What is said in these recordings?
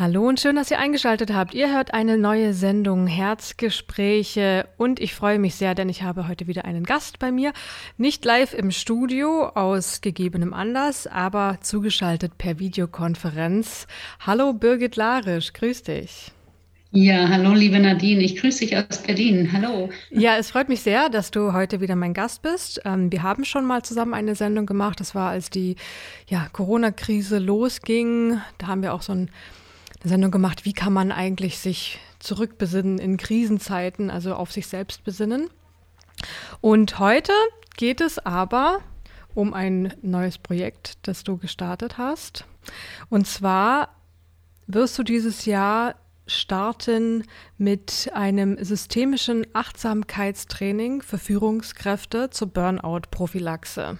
Hallo und schön, dass ihr eingeschaltet habt. Ihr hört eine neue Sendung Herzgespräche und ich freue mich sehr, denn ich habe heute wieder einen Gast bei mir. Nicht live im Studio aus gegebenem Anlass, aber zugeschaltet per Videokonferenz. Hallo Birgit Larisch, grüß dich. Ja, hallo liebe Nadine, ich grüße dich aus Berlin. Hallo. Ja, es freut mich sehr, dass du heute wieder mein Gast bist. Ähm, wir haben schon mal zusammen eine Sendung gemacht. Das war, als die ja, Corona-Krise losging. Da haben wir auch so ein eine Sendung gemacht, wie kann man eigentlich sich zurückbesinnen in Krisenzeiten, also auf sich selbst besinnen. Und heute geht es aber um ein neues Projekt, das du gestartet hast. Und zwar wirst du dieses Jahr starten mit einem systemischen Achtsamkeitstraining für Führungskräfte zur Burnout-Prophylaxe.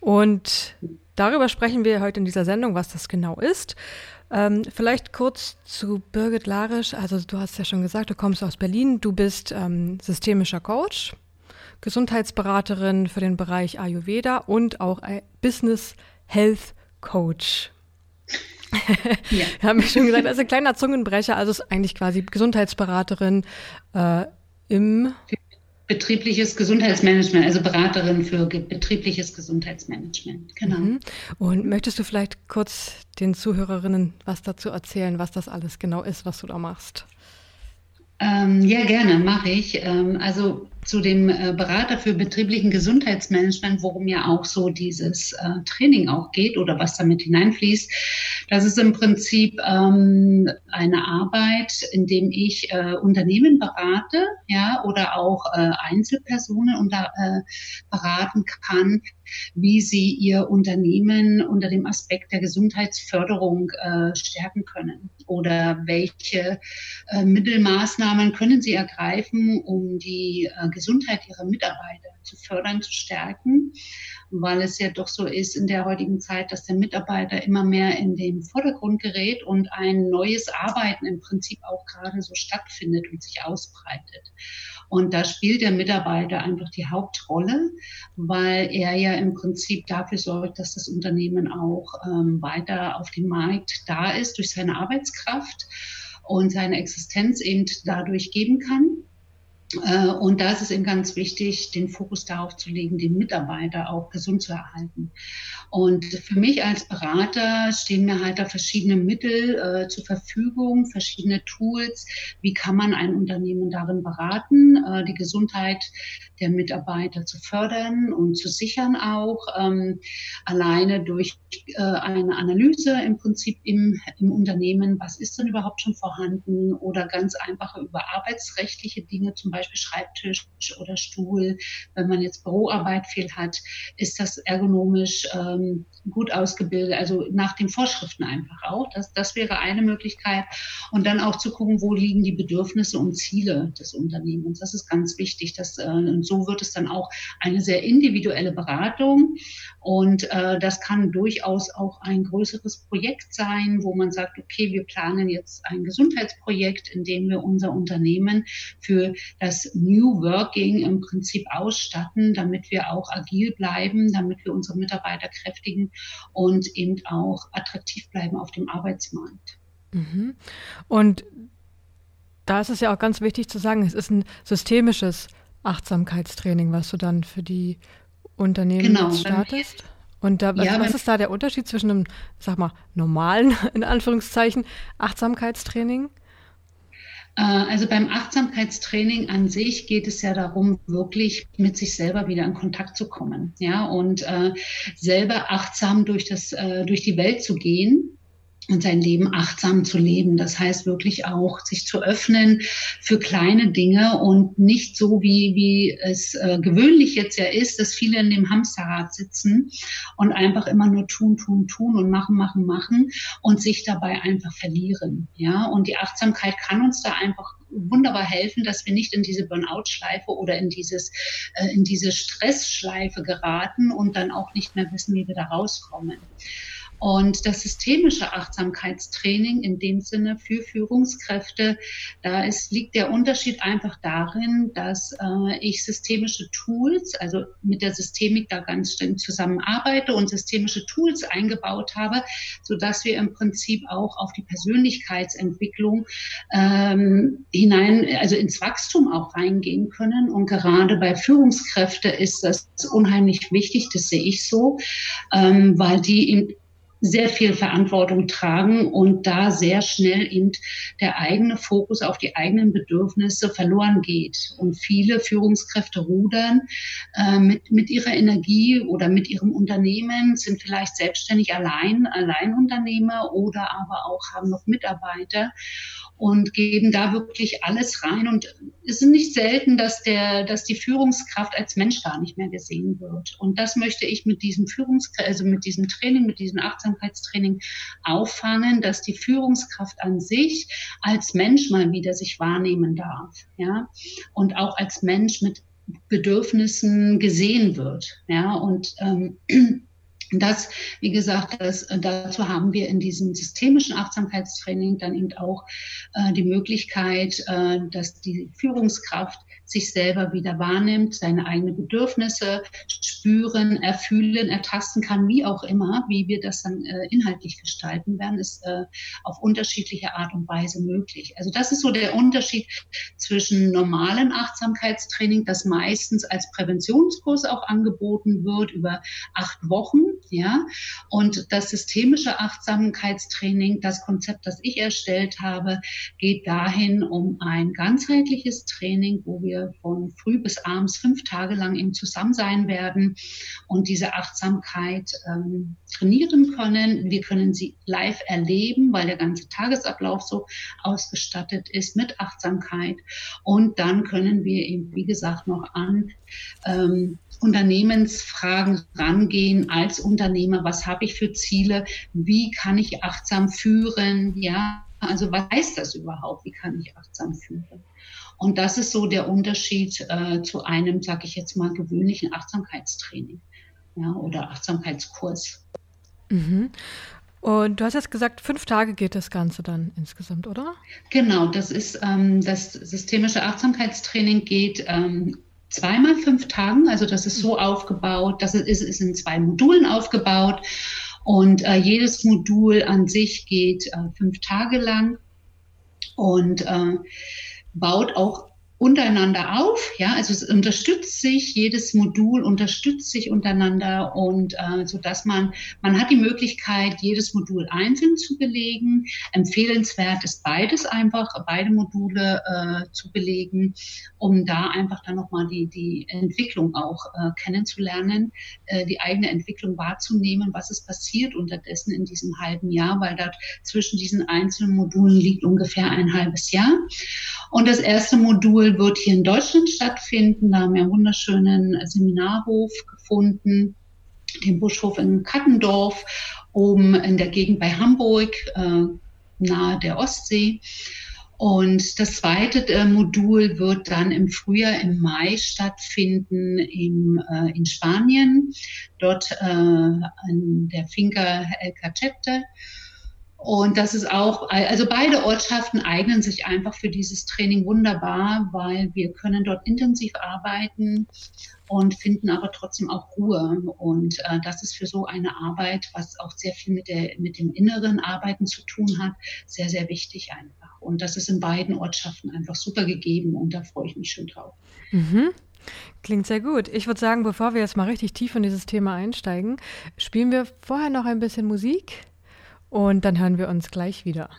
Und darüber sprechen wir heute in dieser Sendung, was das genau ist. Ähm, vielleicht kurz zu Birgit Larisch. Also du hast ja schon gesagt, du kommst aus Berlin. Du bist ähm, systemischer Coach, Gesundheitsberaterin für den Bereich Ayurveda und auch Business Health Coach. ja. haben wir schon gesagt, das ist ein kleiner Zungenbrecher. Also ist eigentlich quasi Gesundheitsberaterin äh, im betriebliches Gesundheitsmanagement, also Beraterin für betriebliches Gesundheitsmanagement. Genau. Mhm. Und möchtest du vielleicht kurz den Zuhörerinnen was dazu erzählen, was das alles genau ist, was du da machst? Ähm, ja, gerne, mache ich. Ähm, also zu dem äh, Berater für betrieblichen Gesundheitsmanagement, worum ja auch so dieses äh, Training auch geht oder was damit hineinfließt. Das ist im Prinzip ähm, eine Arbeit, in dem ich äh, Unternehmen berate, ja, oder auch Einzelpersonen beraten kann, wie sie ihr Unternehmen unter dem Aspekt der Gesundheitsförderung stärken können oder welche Mittelmaßnahmen können sie ergreifen, um die Gesundheit ihrer Mitarbeiter zu fördern, zu stärken, weil es ja doch so ist in der heutigen Zeit, dass der Mitarbeiter immer mehr in den Vordergrund gerät und ein neues Arbeiten im Prinzip auch gerade so stattfindet und sich ausbreitet. Und da spielt der Mitarbeiter einfach die Hauptrolle, weil er ja im Prinzip dafür sorgt, dass das Unternehmen auch ähm, weiter auf dem Markt da ist durch seine Arbeitskraft und seine Existenz eben dadurch geben kann. Äh, und da ist es eben ganz wichtig, den Fokus darauf zu legen, den Mitarbeiter auch gesund zu erhalten. Und für mich als Berater stehen mir halt da verschiedene Mittel äh, zur Verfügung, verschiedene Tools. Wie kann man ein Unternehmen darin beraten, äh, die Gesundheit der Mitarbeiter zu fördern und zu sichern auch, ähm, alleine durch äh, eine Analyse im Prinzip im, im Unternehmen, was ist denn überhaupt schon vorhanden oder ganz einfache über arbeitsrechtliche Dinge, zum Beispiel Schreibtisch oder Stuhl. Wenn man jetzt Büroarbeit viel hat, ist das ergonomisch ähm, gut ausgebildet, also nach den Vorschriften einfach auch. Das, das wäre eine Möglichkeit. Und dann auch zu gucken, wo liegen die Bedürfnisse und Ziele des Unternehmens. Das ist ganz wichtig. Dass, äh, und so wird es dann auch eine sehr individuelle Beratung. Und äh, das kann durchaus auch ein größeres Projekt sein, wo man sagt, okay, wir planen jetzt ein Gesundheitsprojekt, in dem wir unser Unternehmen für das New Working im Prinzip ausstatten, damit wir auch agil bleiben, damit wir unsere Mitarbeiter kräftigen und eben auch attraktiv bleiben auf dem Arbeitsmarkt. Mhm. Und da ist es ja auch ganz wichtig zu sagen, es ist ein systemisches Achtsamkeitstraining, was du dann für die Unternehmen genau. startest. Und da, ja, was ist da der Unterschied zwischen einem, sag mal, normalen, in Anführungszeichen, Achtsamkeitstraining also beim Achtsamkeitstraining an sich geht es ja darum, wirklich mit sich selber wieder in Kontakt zu kommen, ja, und äh, selber achtsam durch das, äh, durch die Welt zu gehen und sein Leben achtsam zu leben. Das heißt wirklich auch, sich zu öffnen für kleine Dinge und nicht so, wie, wie es äh, gewöhnlich jetzt ja ist, dass viele in dem Hamsterrad sitzen und einfach immer nur tun, tun, tun und machen, machen, machen und sich dabei einfach verlieren. Ja, und die Achtsamkeit kann uns da einfach wunderbar helfen, dass wir nicht in diese Burnout-Schleife oder in dieses, äh, in diese Stressschleife geraten und dann auch nicht mehr wissen, wie wir da rauskommen. Und das systemische Achtsamkeitstraining in dem Sinne für Führungskräfte, da ist, liegt der Unterschied einfach darin, dass äh, ich systemische Tools, also mit der Systemik da ganz streng zusammenarbeite und systemische Tools eingebaut habe, so dass wir im Prinzip auch auf die Persönlichkeitsentwicklung ähm, hinein, also ins Wachstum auch reingehen können. Und gerade bei Führungskräften ist das unheimlich wichtig, das sehe ich so, ähm, weil die in sehr viel Verantwortung tragen und da sehr schnell eben der eigene Fokus auf die eigenen Bedürfnisse verloren geht. Und viele Führungskräfte rudern äh, mit, mit ihrer Energie oder mit ihrem Unternehmen, sind vielleicht selbstständig allein, Alleinunternehmer oder aber auch haben noch Mitarbeiter und geben da wirklich alles rein. Und es ist nicht selten, dass der, dass die Führungskraft als Mensch gar nicht mehr gesehen wird. Und das möchte ich mit diesem Führungs, also mit diesem Training, mit diesem Achtsamkeitstraining auffangen, dass die Führungskraft an sich als Mensch mal wieder sich wahrnehmen darf, ja, und auch als Mensch mit Bedürfnissen gesehen wird, ja, und ähm, das, wie gesagt, das, äh, dazu haben wir in diesem systemischen Achtsamkeitstraining dann eben auch äh, die Möglichkeit, äh, dass die Führungskraft sich selber wieder wahrnimmt, seine eigenen Bedürfnisse spüren, erfühlen, ertasten kann, wie auch immer, wie wir das dann äh, inhaltlich gestalten werden, ist äh, auf unterschiedliche Art und Weise möglich. Also das ist so der Unterschied zwischen normalen Achtsamkeitstraining, das meistens als Präventionskurs auch angeboten wird über acht Wochen, ja, und das systemische Achtsamkeitstraining, das Konzept, das ich erstellt habe, geht dahin um ein ganzheitliches Training, wo wir von früh bis abends fünf Tage lang eben zusammen sein werden und diese Achtsamkeit ähm, trainieren können. Wir können sie live erleben, weil der ganze Tagesablauf so ausgestattet ist mit Achtsamkeit. Und dann können wir eben, wie gesagt, noch an ähm, Unternehmensfragen rangehen als Unternehmer. Was habe ich für Ziele? Wie kann ich achtsam führen? Ja, also was heißt das überhaupt? Wie kann ich achtsam führen? Und das ist so der Unterschied äh, zu einem, sage ich jetzt mal, gewöhnlichen Achtsamkeitstraining ja, oder Achtsamkeitskurs. Mhm. Und du hast jetzt gesagt, fünf Tage geht das Ganze dann insgesamt, oder? Genau, das ist ähm, das systemische Achtsamkeitstraining geht ähm, zweimal fünf Tagen. Also das ist so aufgebaut, das ist, ist in zwei Modulen aufgebaut. Und äh, jedes Modul an sich geht äh, fünf Tage lang. Und äh, baut auch untereinander auf. Ja, also es unterstützt sich, jedes Modul unterstützt sich untereinander und äh, so dass man, man hat die Möglichkeit, jedes Modul einzeln zu belegen. Empfehlenswert ist beides einfach, beide Module äh, zu belegen, um da einfach dann nochmal die, die Entwicklung auch äh, kennenzulernen, äh, die eigene Entwicklung wahrzunehmen, was ist passiert unterdessen in diesem halben Jahr, weil dort zwischen diesen einzelnen Modulen liegt ungefähr ein halbes Jahr. Und das erste Modul wird hier in Deutschland stattfinden. Da haben wir einen wunderschönen Seminarhof gefunden, den Buschhof in Kattendorf, oben in der Gegend bei Hamburg, äh, nahe der Ostsee. Und das zweite äh, Modul wird dann im Frühjahr, im Mai stattfinden im, äh, in Spanien, dort äh, an der Finca El Cachete. Und das ist auch, also beide Ortschaften eignen sich einfach für dieses Training wunderbar, weil wir können dort intensiv arbeiten und finden aber trotzdem auch Ruhe. Und äh, das ist für so eine Arbeit, was auch sehr viel mit, der, mit dem inneren Arbeiten zu tun hat, sehr, sehr wichtig einfach. Und das ist in beiden Ortschaften einfach super gegeben und da freue ich mich schon drauf. Mhm. Klingt sehr gut. Ich würde sagen, bevor wir jetzt mal richtig tief in dieses Thema einsteigen, spielen wir vorher noch ein bisschen Musik. Und dann hören wir uns gleich wieder.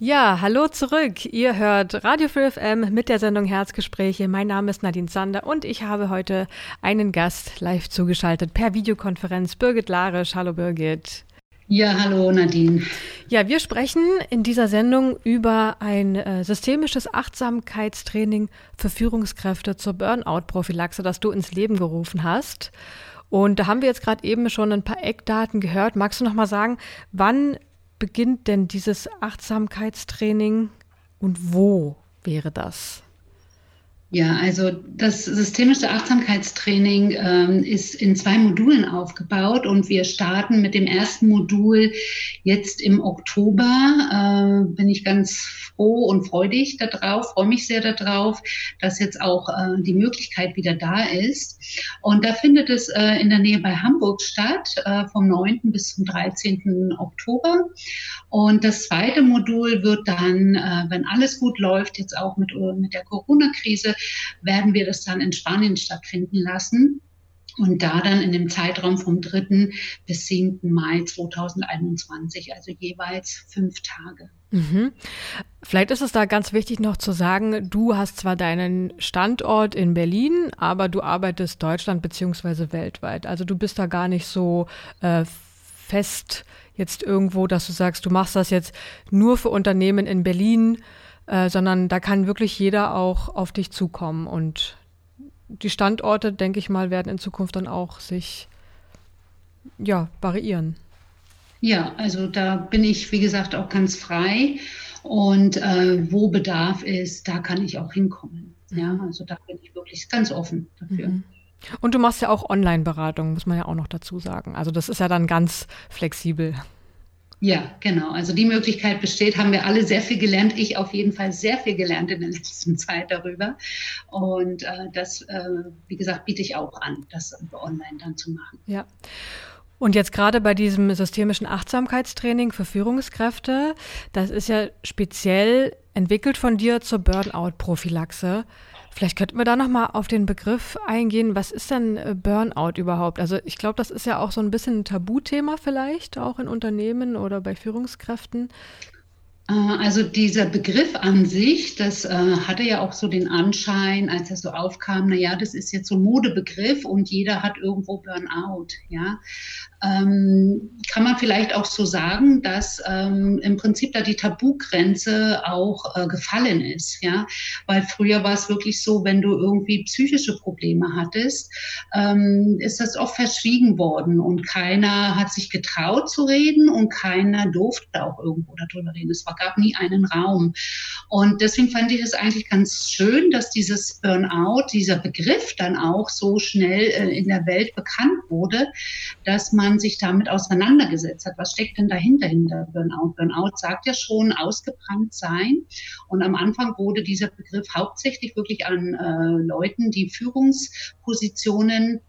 Ja, hallo zurück. Ihr hört Radio 4 FM mit der Sendung Herzgespräche. Mein Name ist Nadine Sander und ich habe heute einen Gast live zugeschaltet per Videokonferenz, Birgit Larisch. Hallo Birgit. Ja, hallo Nadine. Ja, wir sprechen in dieser Sendung über ein äh, systemisches Achtsamkeitstraining für Führungskräfte zur Burnout-Prophylaxe, das du ins Leben gerufen hast. Und da haben wir jetzt gerade eben schon ein paar Eckdaten gehört. Magst du noch mal sagen, wann beginnt denn dieses Achtsamkeitstraining und wo? wäre das? Ja, also das systemische Achtsamkeitstraining ähm, ist in zwei Modulen aufgebaut und wir starten mit dem ersten Modul jetzt im Oktober. Äh, bin ich ganz froh und freudig darauf, freue mich sehr darauf, dass jetzt auch äh, die Möglichkeit wieder da ist. Und da findet es äh, in der Nähe bei Hamburg statt, äh, vom 9. bis zum 13. Oktober. Und das zweite Modul wird dann, äh, wenn alles gut läuft, jetzt auch mit, mit der Corona-Krise, werden wir das dann in Spanien stattfinden lassen. Und da dann in dem Zeitraum vom 3. bis 7. Mai 2021, also jeweils fünf Tage. Mhm. Vielleicht ist es da ganz wichtig noch zu sagen, du hast zwar deinen Standort in Berlin, aber du arbeitest Deutschland beziehungsweise weltweit. Also du bist da gar nicht so äh, fest jetzt irgendwo, dass du sagst, du machst das jetzt nur für Unternehmen in Berlin äh, sondern da kann wirklich jeder auch auf dich zukommen. Und die Standorte, denke ich mal, werden in Zukunft dann auch sich ja, variieren. Ja, also da bin ich, wie gesagt, auch ganz frei. Und äh, wo Bedarf ist, da kann ich auch hinkommen. Ja, also da bin ich wirklich ganz offen dafür. Mhm. Und du machst ja auch Online-Beratung, muss man ja auch noch dazu sagen. Also das ist ja dann ganz flexibel. Ja, genau. Also die Möglichkeit besteht, haben wir alle sehr viel gelernt. Ich auf jeden Fall sehr viel gelernt in der letzten Zeit darüber. Und äh, das, äh, wie gesagt, biete ich auch an, das online dann zu machen. Ja. Und jetzt gerade bei diesem systemischen Achtsamkeitstraining für Führungskräfte, das ist ja speziell entwickelt von dir zur Burnout-Prophylaxe. Vielleicht könnten wir da nochmal auf den Begriff eingehen. Was ist denn äh, Burnout überhaupt? Also ich glaube, das ist ja auch so ein bisschen ein Tabuthema vielleicht, auch in Unternehmen oder bei Führungskräften. Äh, also dieser Begriff an sich, das äh, hatte ja auch so den Anschein, als er so aufkam, na ja, das ist jetzt so ein Modebegriff und jeder hat irgendwo Burnout, ja. Ähm, kann man vielleicht auch so sagen, dass ähm, im Prinzip da die Tabugrenze auch äh, gefallen ist, ja, weil früher war es wirklich so, wenn du irgendwie psychische Probleme hattest, ähm, ist das oft verschwiegen worden und keiner hat sich getraut zu reden und keiner durfte auch irgendwo darüber reden. Es war gab nie einen Raum. Und deswegen fand ich es eigentlich ganz schön, dass dieses Burnout, dieser Begriff dann auch so schnell äh, in der Welt bekannt wurde, dass man sich damit auseinandergesetzt hat. Was steckt denn dahinter, hinter Burnout? Burnout sagt ja schon ausgebrannt sein. Und am Anfang wurde dieser Begriff hauptsächlich wirklich an äh, Leuten, die Führungspositionen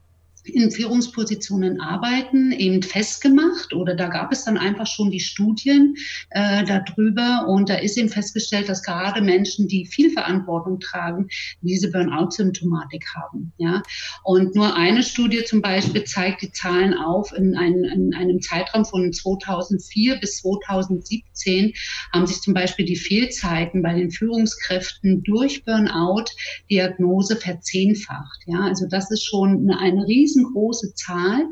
in Führungspositionen arbeiten, eben festgemacht oder da gab es dann einfach schon die Studien äh, darüber und da ist eben festgestellt, dass gerade Menschen, die viel Verantwortung tragen, diese Burnout-Symptomatik haben. Ja? Und nur eine Studie zum Beispiel zeigt die Zahlen auf, in, ein, in einem Zeitraum von 2004 bis 2017 haben sich zum Beispiel die Fehlzeiten bei den Führungskräften durch Burnout-Diagnose verzehnfacht. Ja? Also das ist schon eine, eine riesen riesengroße Zahl,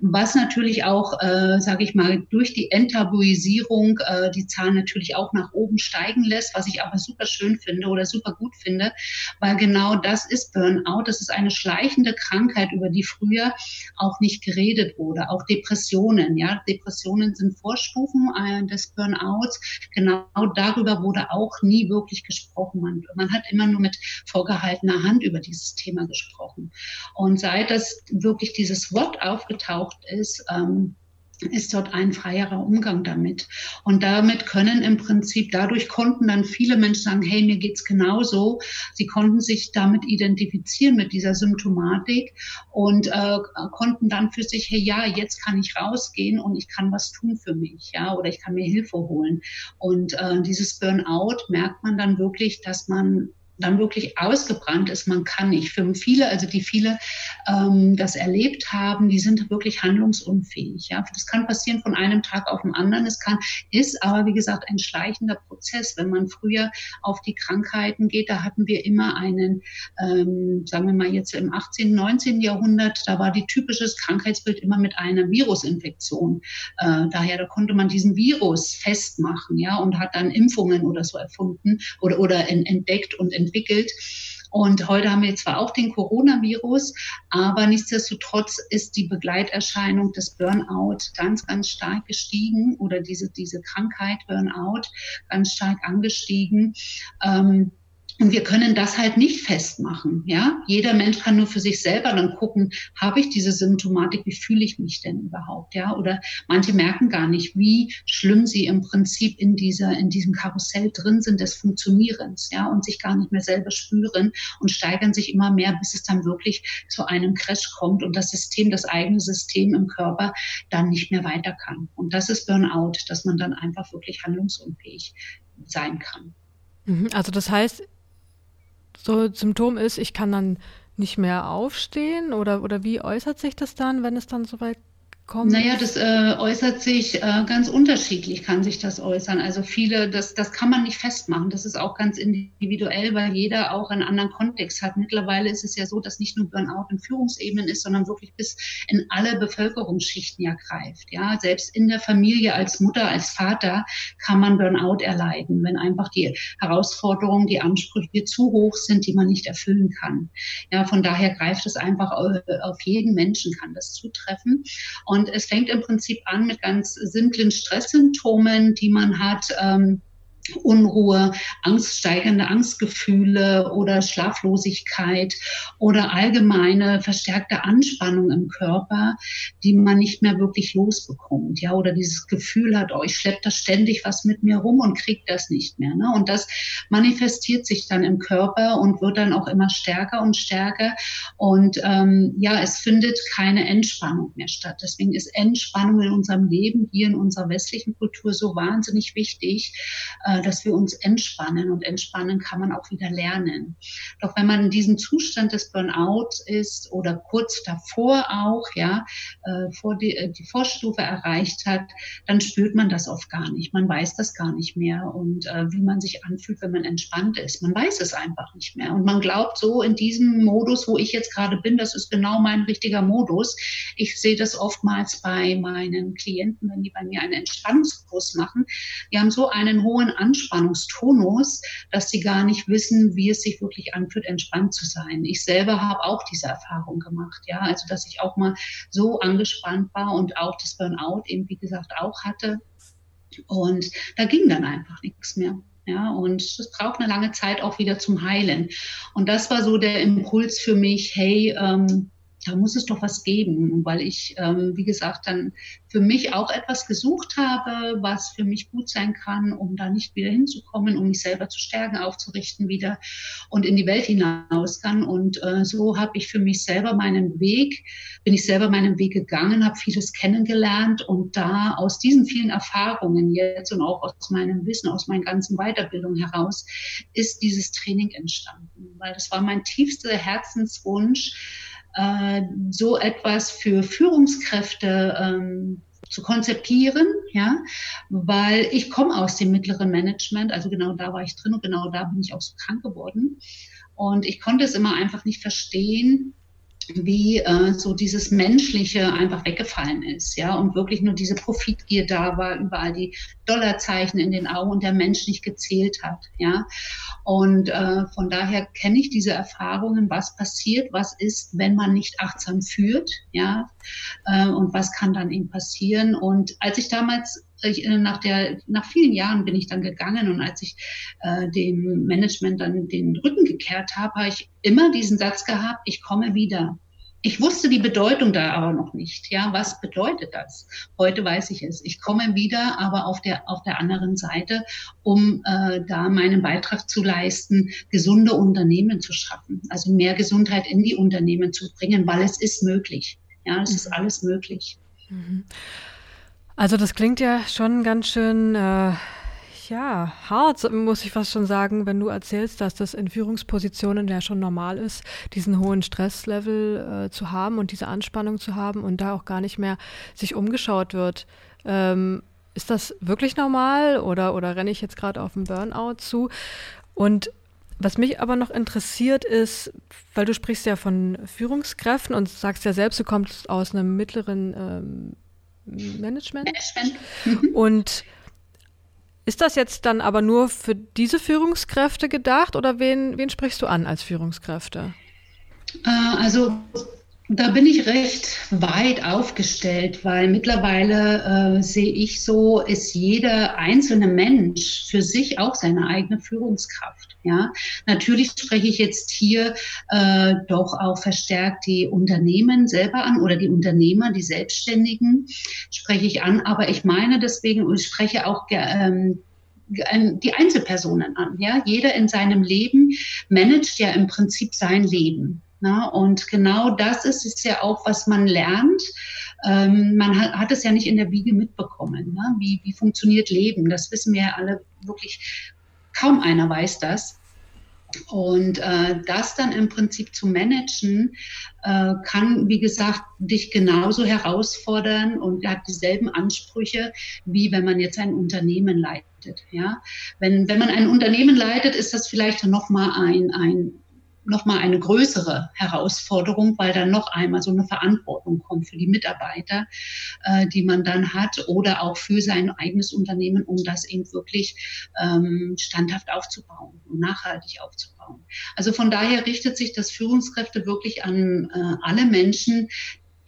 was natürlich auch, äh, sage ich mal, durch die Enttabuisierung äh, die Zahl natürlich auch nach oben steigen lässt, was ich aber super schön finde oder super gut finde, weil genau das ist Burnout. Das ist eine schleichende Krankheit, über die früher auch nicht geredet wurde. Auch Depressionen, ja, Depressionen sind Vorstufen äh, des Burnouts. Genau darüber wurde auch nie wirklich gesprochen. Man, man hat immer nur mit vorgehaltener Hand über dieses Thema gesprochen. Und seit das wirklich dieses Wort aufgetaucht ist, ähm, ist dort ein freierer Umgang damit. Und damit können im Prinzip, dadurch konnten dann viele Menschen sagen, hey, mir geht's genauso. Sie konnten sich damit identifizieren mit dieser Symptomatik und äh, konnten dann für sich, hey, ja, jetzt kann ich rausgehen und ich kann was tun für mich, ja, oder ich kann mir Hilfe holen. Und äh, dieses Burnout merkt man dann wirklich, dass man dann wirklich ausgebrannt ist, man kann nicht. Für viele, also die viele ähm, das erlebt haben, die sind wirklich handlungsunfähig. Ja, das kann passieren von einem Tag auf den anderen. Es kann ist aber wie gesagt ein schleichender Prozess. Wenn man früher auf die Krankheiten geht, da hatten wir immer einen, ähm, sagen wir mal jetzt im 18., 19. Jahrhundert, da war die typisches Krankheitsbild immer mit einer Virusinfektion. Äh, daher da konnte man diesen Virus festmachen, ja, und hat dann Impfungen oder so erfunden oder oder entdeckt und entwickelt entwickelt. Und heute haben wir zwar auch den Coronavirus, aber nichtsdestotrotz ist die Begleiterscheinung des Burnout ganz, ganz stark gestiegen oder diese, diese Krankheit Burnout ganz stark angestiegen. Ähm, Und wir können das halt nicht festmachen. Ja, jeder Mensch kann nur für sich selber dann gucken, habe ich diese Symptomatik, wie fühle ich mich denn überhaupt? Ja, oder manche merken gar nicht, wie schlimm sie im Prinzip in dieser, in diesem Karussell drin sind des Funktionierens. Ja, und sich gar nicht mehr selber spüren und steigern sich immer mehr, bis es dann wirklich zu einem Crash kommt und das System, das eigene System im Körper dann nicht mehr weiter kann. Und das ist Burnout, dass man dann einfach wirklich handlungsunfähig sein kann. Mhm, also das heißt, so Symptom ist, ich kann dann nicht mehr aufstehen oder, oder wie äußert sich das dann, wenn es dann soweit kommt? Naja, das äh, äußert sich äh, ganz unterschiedlich, kann sich das äußern. Also viele, das, das kann man nicht festmachen. Das ist auch ganz individuell, weil jeder auch einen anderen Kontext hat. Mittlerweile ist es ja so, dass nicht nur Burnout in Führungsebenen ist, sondern wirklich bis in alle Bevölkerungsschichten ja greift. Ja, selbst in der Familie als Mutter, als Vater kann man Burnout erleiden, wenn einfach die Herausforderungen, die Ansprüche zu hoch sind, die man nicht erfüllen kann. Ja, von daher greift es einfach auf jeden Menschen, kann das zutreffen. Es fängt im Prinzip an mit ganz simplen Stresssymptomen, die man hat. Ähm, Unruhe, angststeigende Angstgefühle oder Schlaflosigkeit oder allgemeine verstärkte Anspannung im Körper, die man nicht mehr wirklich losbekommt, ja, oder dieses Gefühl hat, oh, ich schleppe da ständig was mit mir rum und kriege das nicht mehr, ne? Und das manifestiert sich dann im Körper und wird dann auch immer stärker und stärker und ähm, ja, es findet keine Entspannung mehr statt. Deswegen ist Entspannung in unserem Leben hier in unserer westlichen Kultur so wahnsinnig wichtig. Äh, dass wir uns entspannen und entspannen kann man auch wieder lernen. Doch wenn man in diesem Zustand des Burnout ist oder kurz davor auch, ja, äh, vor die, äh, die Vorstufe erreicht hat, dann spürt man das oft gar nicht. Man weiß das gar nicht mehr und wie man sich anfühlt, wenn man entspannt ist. Man weiß es einfach nicht mehr und man glaubt so in diesem Modus, wo ich jetzt gerade bin, das ist genau mein richtiger Modus. Ich sehe das oftmals bei meinen Klienten, wenn die bei mir einen Entspannungskurs machen. Die haben so einen hohen Anspannungstonus, dass sie gar nicht wissen, wie es sich wirklich anfühlt, entspannt zu sein. Ich selber habe auch diese Erfahrung gemacht, ja, also dass ich auch mal so angespannt war und auch das Burnout eben, wie gesagt, auch hatte. Und da ging dann einfach nichts mehr. Ja, und es braucht eine lange Zeit auch wieder zum Heilen. Und das war so der Impuls für mich, hey, ähm, da muss es doch was geben, weil ich, ähm, wie gesagt, dann für mich auch etwas gesucht habe, was für mich gut sein kann, um da nicht wieder hinzukommen, um mich selber zu stärken, aufzurichten wieder und in die Welt hinaus kann. Und äh, so habe ich für mich selber meinen Weg, bin ich selber meinen Weg gegangen, habe vieles kennengelernt und da aus diesen vielen Erfahrungen jetzt und auch aus meinem Wissen, aus meiner ganzen Weiterbildung heraus, ist dieses Training entstanden, weil das war mein tiefster Herzenswunsch, äh, so etwas für Führungskräfte ähm, zu konzipieren, ja, weil ich komme aus dem mittleren Management, also genau da war ich drin und genau da bin ich auch so krank geworden. Und ich konnte es immer einfach nicht verstehen, wie äh, so dieses Menschliche einfach weggefallen ist, ja, und wirklich nur diese Profitgier da war, überall die Dollarzeichen in den Augen und der Mensch nicht gezählt hat, ja. Und äh, von daher kenne ich diese Erfahrungen, was passiert, was ist, wenn man nicht achtsam führt, ja, äh, und was kann dann eben passieren. Und als ich damals ich, äh, nach der, nach vielen Jahren bin ich dann gegangen und als ich äh, dem Management dann den Rücken gekehrt habe, habe ich immer diesen Satz gehabt, ich komme wieder. Ich wusste die Bedeutung da aber noch nicht. Ja, was bedeutet das? Heute weiß ich es. Ich komme wieder, aber auf der auf der anderen Seite, um äh, da meinen Beitrag zu leisten, gesunde Unternehmen zu schaffen, also mehr Gesundheit in die Unternehmen zu bringen, weil es ist möglich. Ja, es mhm. ist alles möglich. Mhm. Also das klingt ja schon ganz schön, äh, ja, hart, muss ich fast schon sagen, wenn du erzählst, dass das in Führungspositionen ja schon normal ist, diesen hohen Stresslevel äh, zu haben und diese Anspannung zu haben und da auch gar nicht mehr sich umgeschaut wird. Ähm, ist das wirklich normal oder, oder renne ich jetzt gerade auf einen Burnout zu? Und was mich aber noch interessiert ist, weil du sprichst ja von Führungskräften und sagst ja selbst, du kommst aus einem mittleren ähm, Management. Management. Mhm. Und ist das jetzt dann aber nur für diese Führungskräfte gedacht oder wen, wen sprichst du an als Führungskräfte? Äh, also Da bin ich recht weit aufgestellt, weil mittlerweile äh, sehe ich so, ist jeder einzelne Mensch für sich auch seine eigene Führungskraft. Ja, natürlich spreche ich jetzt hier äh, doch auch verstärkt die Unternehmen selber an oder die Unternehmer, die Selbstständigen spreche ich an. Aber ich meine deswegen, ich spreche auch ähm, die Einzelpersonen an. Ja, jeder in seinem Leben managt ja im Prinzip sein Leben. Na, und genau das ist es ja auch, was man lernt. Ähm, man hat, hat, es ja nicht in der Wiege mitbekommen. Ne? Wie, wie funktioniert Leben? Das wissen wir ja alle wirklich. Kaum einer weiß das. Und äh, das dann im Prinzip zu managen, äh, kann, wie gesagt, dich genauso herausfordern und hat dieselben Ansprüche, wie wenn man jetzt ein Unternehmen leitet. Ja? Wenn, wenn man ein Unternehmen leitet, ist das vielleicht nochmal ein, ein nochmal eine größere Herausforderung, weil dann noch einmal so eine Verantwortung kommt für die Mitarbeiter, äh, die man dann hat oder auch für sein eigenes Unternehmen, um das eben wirklich ähm, standhaft aufzubauen und nachhaltig aufzubauen. Also von daher richtet sich das Führungskräfte wirklich an äh, alle Menschen,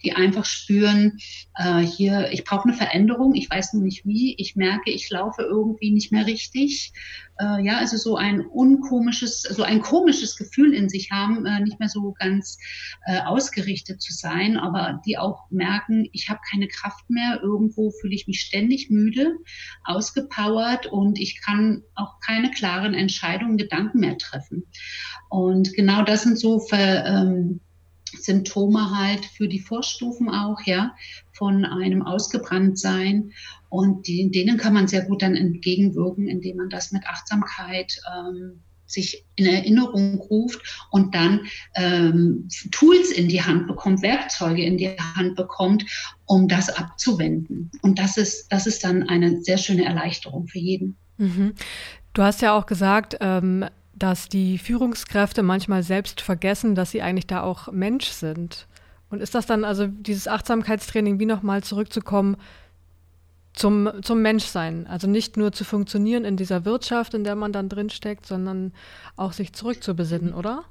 die einfach spüren, äh, hier, ich brauche eine Veränderung, ich weiß nur nicht wie, ich merke, ich laufe irgendwie nicht mehr richtig. Äh, ja, also so ein unkomisches, so ein komisches Gefühl in sich haben, äh, nicht mehr so ganz äh, ausgerichtet zu sein, aber die auch merken, ich habe keine Kraft mehr, irgendwo fühle ich mich ständig müde, ausgepowert und ich kann auch keine klaren Entscheidungen, Gedanken mehr treffen. Und genau das sind so ver, ähm, Symptome halt für die Vorstufen auch, ja, von einem Ausgebranntsein. Und die, denen kann man sehr gut dann entgegenwirken, indem man das mit Achtsamkeit ähm, sich in Erinnerung ruft und dann ähm, Tools in die Hand bekommt, Werkzeuge in die Hand bekommt, um das abzuwenden. Und das ist, das ist dann eine sehr schöne Erleichterung für jeden. Mhm. Du hast ja auch gesagt, ähm, dass die Führungskräfte manchmal selbst vergessen, dass sie eigentlich da auch Mensch sind. Und ist das dann also dieses Achtsamkeitstraining, wie nochmal zurückzukommen zum, zum Menschsein? Also nicht nur zu funktionieren in dieser Wirtschaft, in der man dann drinsteckt, sondern auch sich zurückzubesinnen, oder?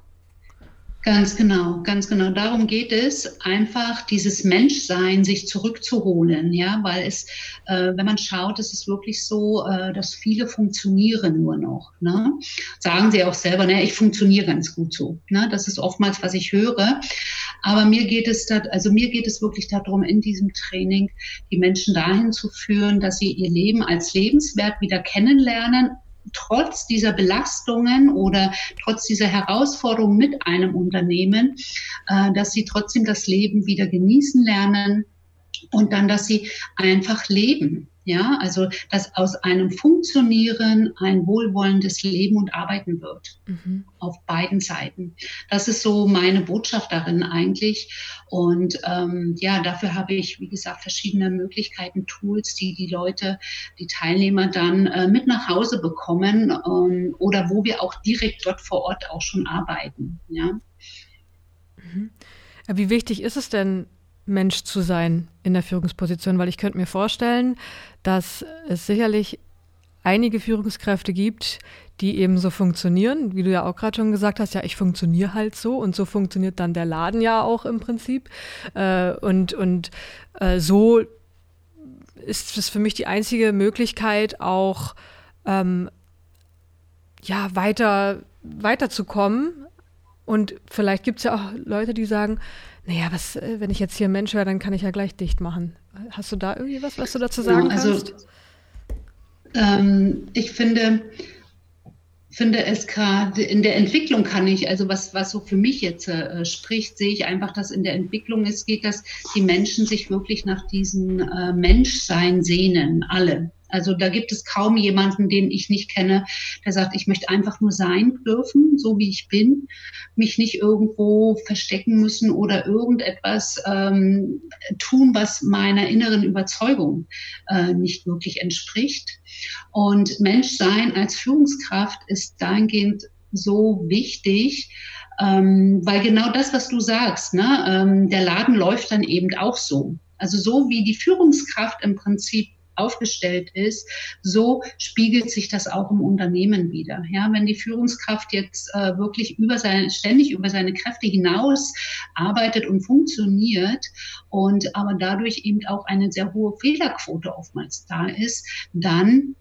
Ganz genau, ganz genau. Darum geht es, einfach dieses Menschsein sich zurückzuholen, ja, weil es, äh, wenn man schaut, ist es wirklich so, äh, dass viele funktionieren nur noch. Ne? Sagen sie auch selber, ne, ich funktioniere ganz gut so. Ne? Das ist oftmals, was ich höre. Aber mir geht es da, also mir geht es wirklich darum, in diesem Training die Menschen dahin zu führen, dass sie ihr Leben als lebenswert wieder kennenlernen, trotz dieser Belastungen oder trotz dieser Herausforderungen mit einem Unternehmen, äh, dass sie trotzdem das Leben wieder genießen lernen und dann, dass sie einfach leben. Ja, also dass aus einem Funktionieren ein wohlwollendes Leben und Arbeiten wird. Mhm. Auf beiden Seiten. Das ist so meine Botschaft darin eigentlich. Und ähm, ja, dafür habe ich, wie gesagt, verschiedene Möglichkeiten, Tools, die die Leute, die Teilnehmer dann äh, mit nach Hause bekommen ähm, oder wo wir auch direkt dort vor Ort auch schon arbeiten. Ja. Mhm. Wie wichtig ist es denn, Mensch zu sein in der Führungsposition, weil ich könnte mir vorstellen, dass es sicherlich einige Führungskräfte gibt, die eben so funktionieren, wie du ja auch gerade schon gesagt hast, ja, ich funktioniere halt so und so funktioniert dann der Laden ja auch im Prinzip. Äh, und und äh, so ist es für mich die einzige Möglichkeit, auch ähm, ja, weiter, weiterzukommen. Und vielleicht gibt es ja auch Leute, die sagen, naja, was, äh, wenn ich jetzt hier Mensch wäre, dann kann ich ja gleich dicht machen. Hast du da irgendwie was, was du dazu sagen genau, also, kannst? Ähm, ich finde, finde es gerade in der Entwicklung kann ich, also was, was so für mich jetzt äh, spricht, sehe ich einfach, dass in der Entwicklung es geht, dass die Menschen sich wirklich nach diesem äh, Menschsein sehnen, alle. Also da gibt es kaum jemanden, den ich nicht kenne, der sagt, ich möchte einfach nur sein dürfen, so wie ich bin, mich nicht irgendwo verstecken müssen oder irgendetwas ähm, tun, was meiner inneren Überzeugung äh, nicht wirklich entspricht. Und Menschsein als Führungskraft ist dahingehend so wichtig, ähm, weil genau das, was du sagst, ne, ähm, der Laden läuft dann eben auch so. Also so wie die Führungskraft im Prinzip aufgestellt ist, so spiegelt sich das auch im Unternehmen wieder. Ja, wenn die Führungskraft jetzt äh, wirklich über seine, ständig über seine Kräfte hinaus arbeitet und funktioniert und aber dadurch eben auch eine sehr hohe Fehlerquote oftmals da ist, dann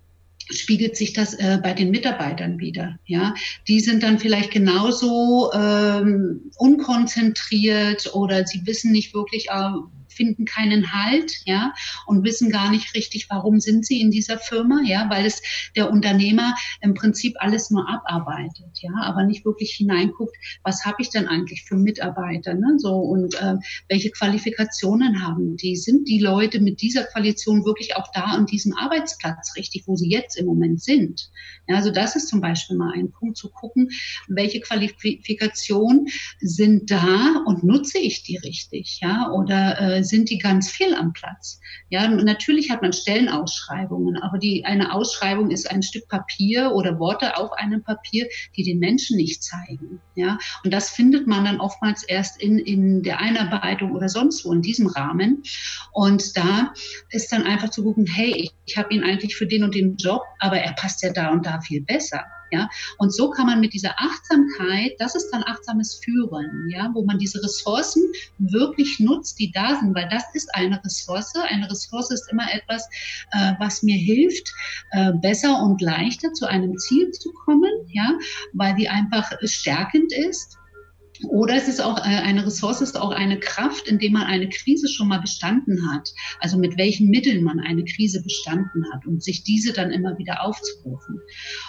spiegelt sich das äh, bei den Mitarbeitern wieder. Ja, die sind dann vielleicht genauso ähm, unkonzentriert oder sie wissen nicht wirklich, äh, finden keinen Halt, ja, und wissen gar nicht richtig, warum sind sie in dieser Firma, ja, weil es der Unternehmer im Prinzip alles nur abarbeitet, ja, aber nicht wirklich hineinguckt, was habe ich denn eigentlich für Mitarbeiter, ne, so und äh, welche Qualifikationen haben die, sind die Leute mit dieser Qualifikation wirklich auch da an diesem Arbeitsplatz richtig, wo sie jetzt im Moment sind, ja, also das ist zum Beispiel mal ein Punkt zu gucken, welche Qualifikationen sind da und nutze ich die richtig, ja, oder äh, sind die ganz viel am Platz. Ja, natürlich hat man Stellenausschreibungen, aber die, eine Ausschreibung ist ein Stück Papier oder Worte auf einem Papier, die den Menschen nicht zeigen. Ja, und das findet man dann oftmals erst in, in der Einarbeitung oder sonst wo in diesem Rahmen. Und da ist dann einfach zu gucken, hey, ich, ich habe ihn eigentlich für den und den Job, aber er passt ja da und da viel besser. Ja, und so kann man mit dieser Achtsamkeit, das ist dann achtsames Führen, ja, wo man diese Ressourcen wirklich nutzt, die da sind, weil das ist eine Ressource. Eine Ressource ist immer etwas, äh, was mir hilft, äh, besser und leichter zu einem Ziel zu kommen, ja, weil die einfach stärkend ist oder es ist auch äh, eine Ressource, ist auch eine Kraft, indem man eine Krise schon mal bestanden hat. Also mit welchen Mitteln man eine Krise bestanden hat und sich diese dann immer wieder aufzurufen.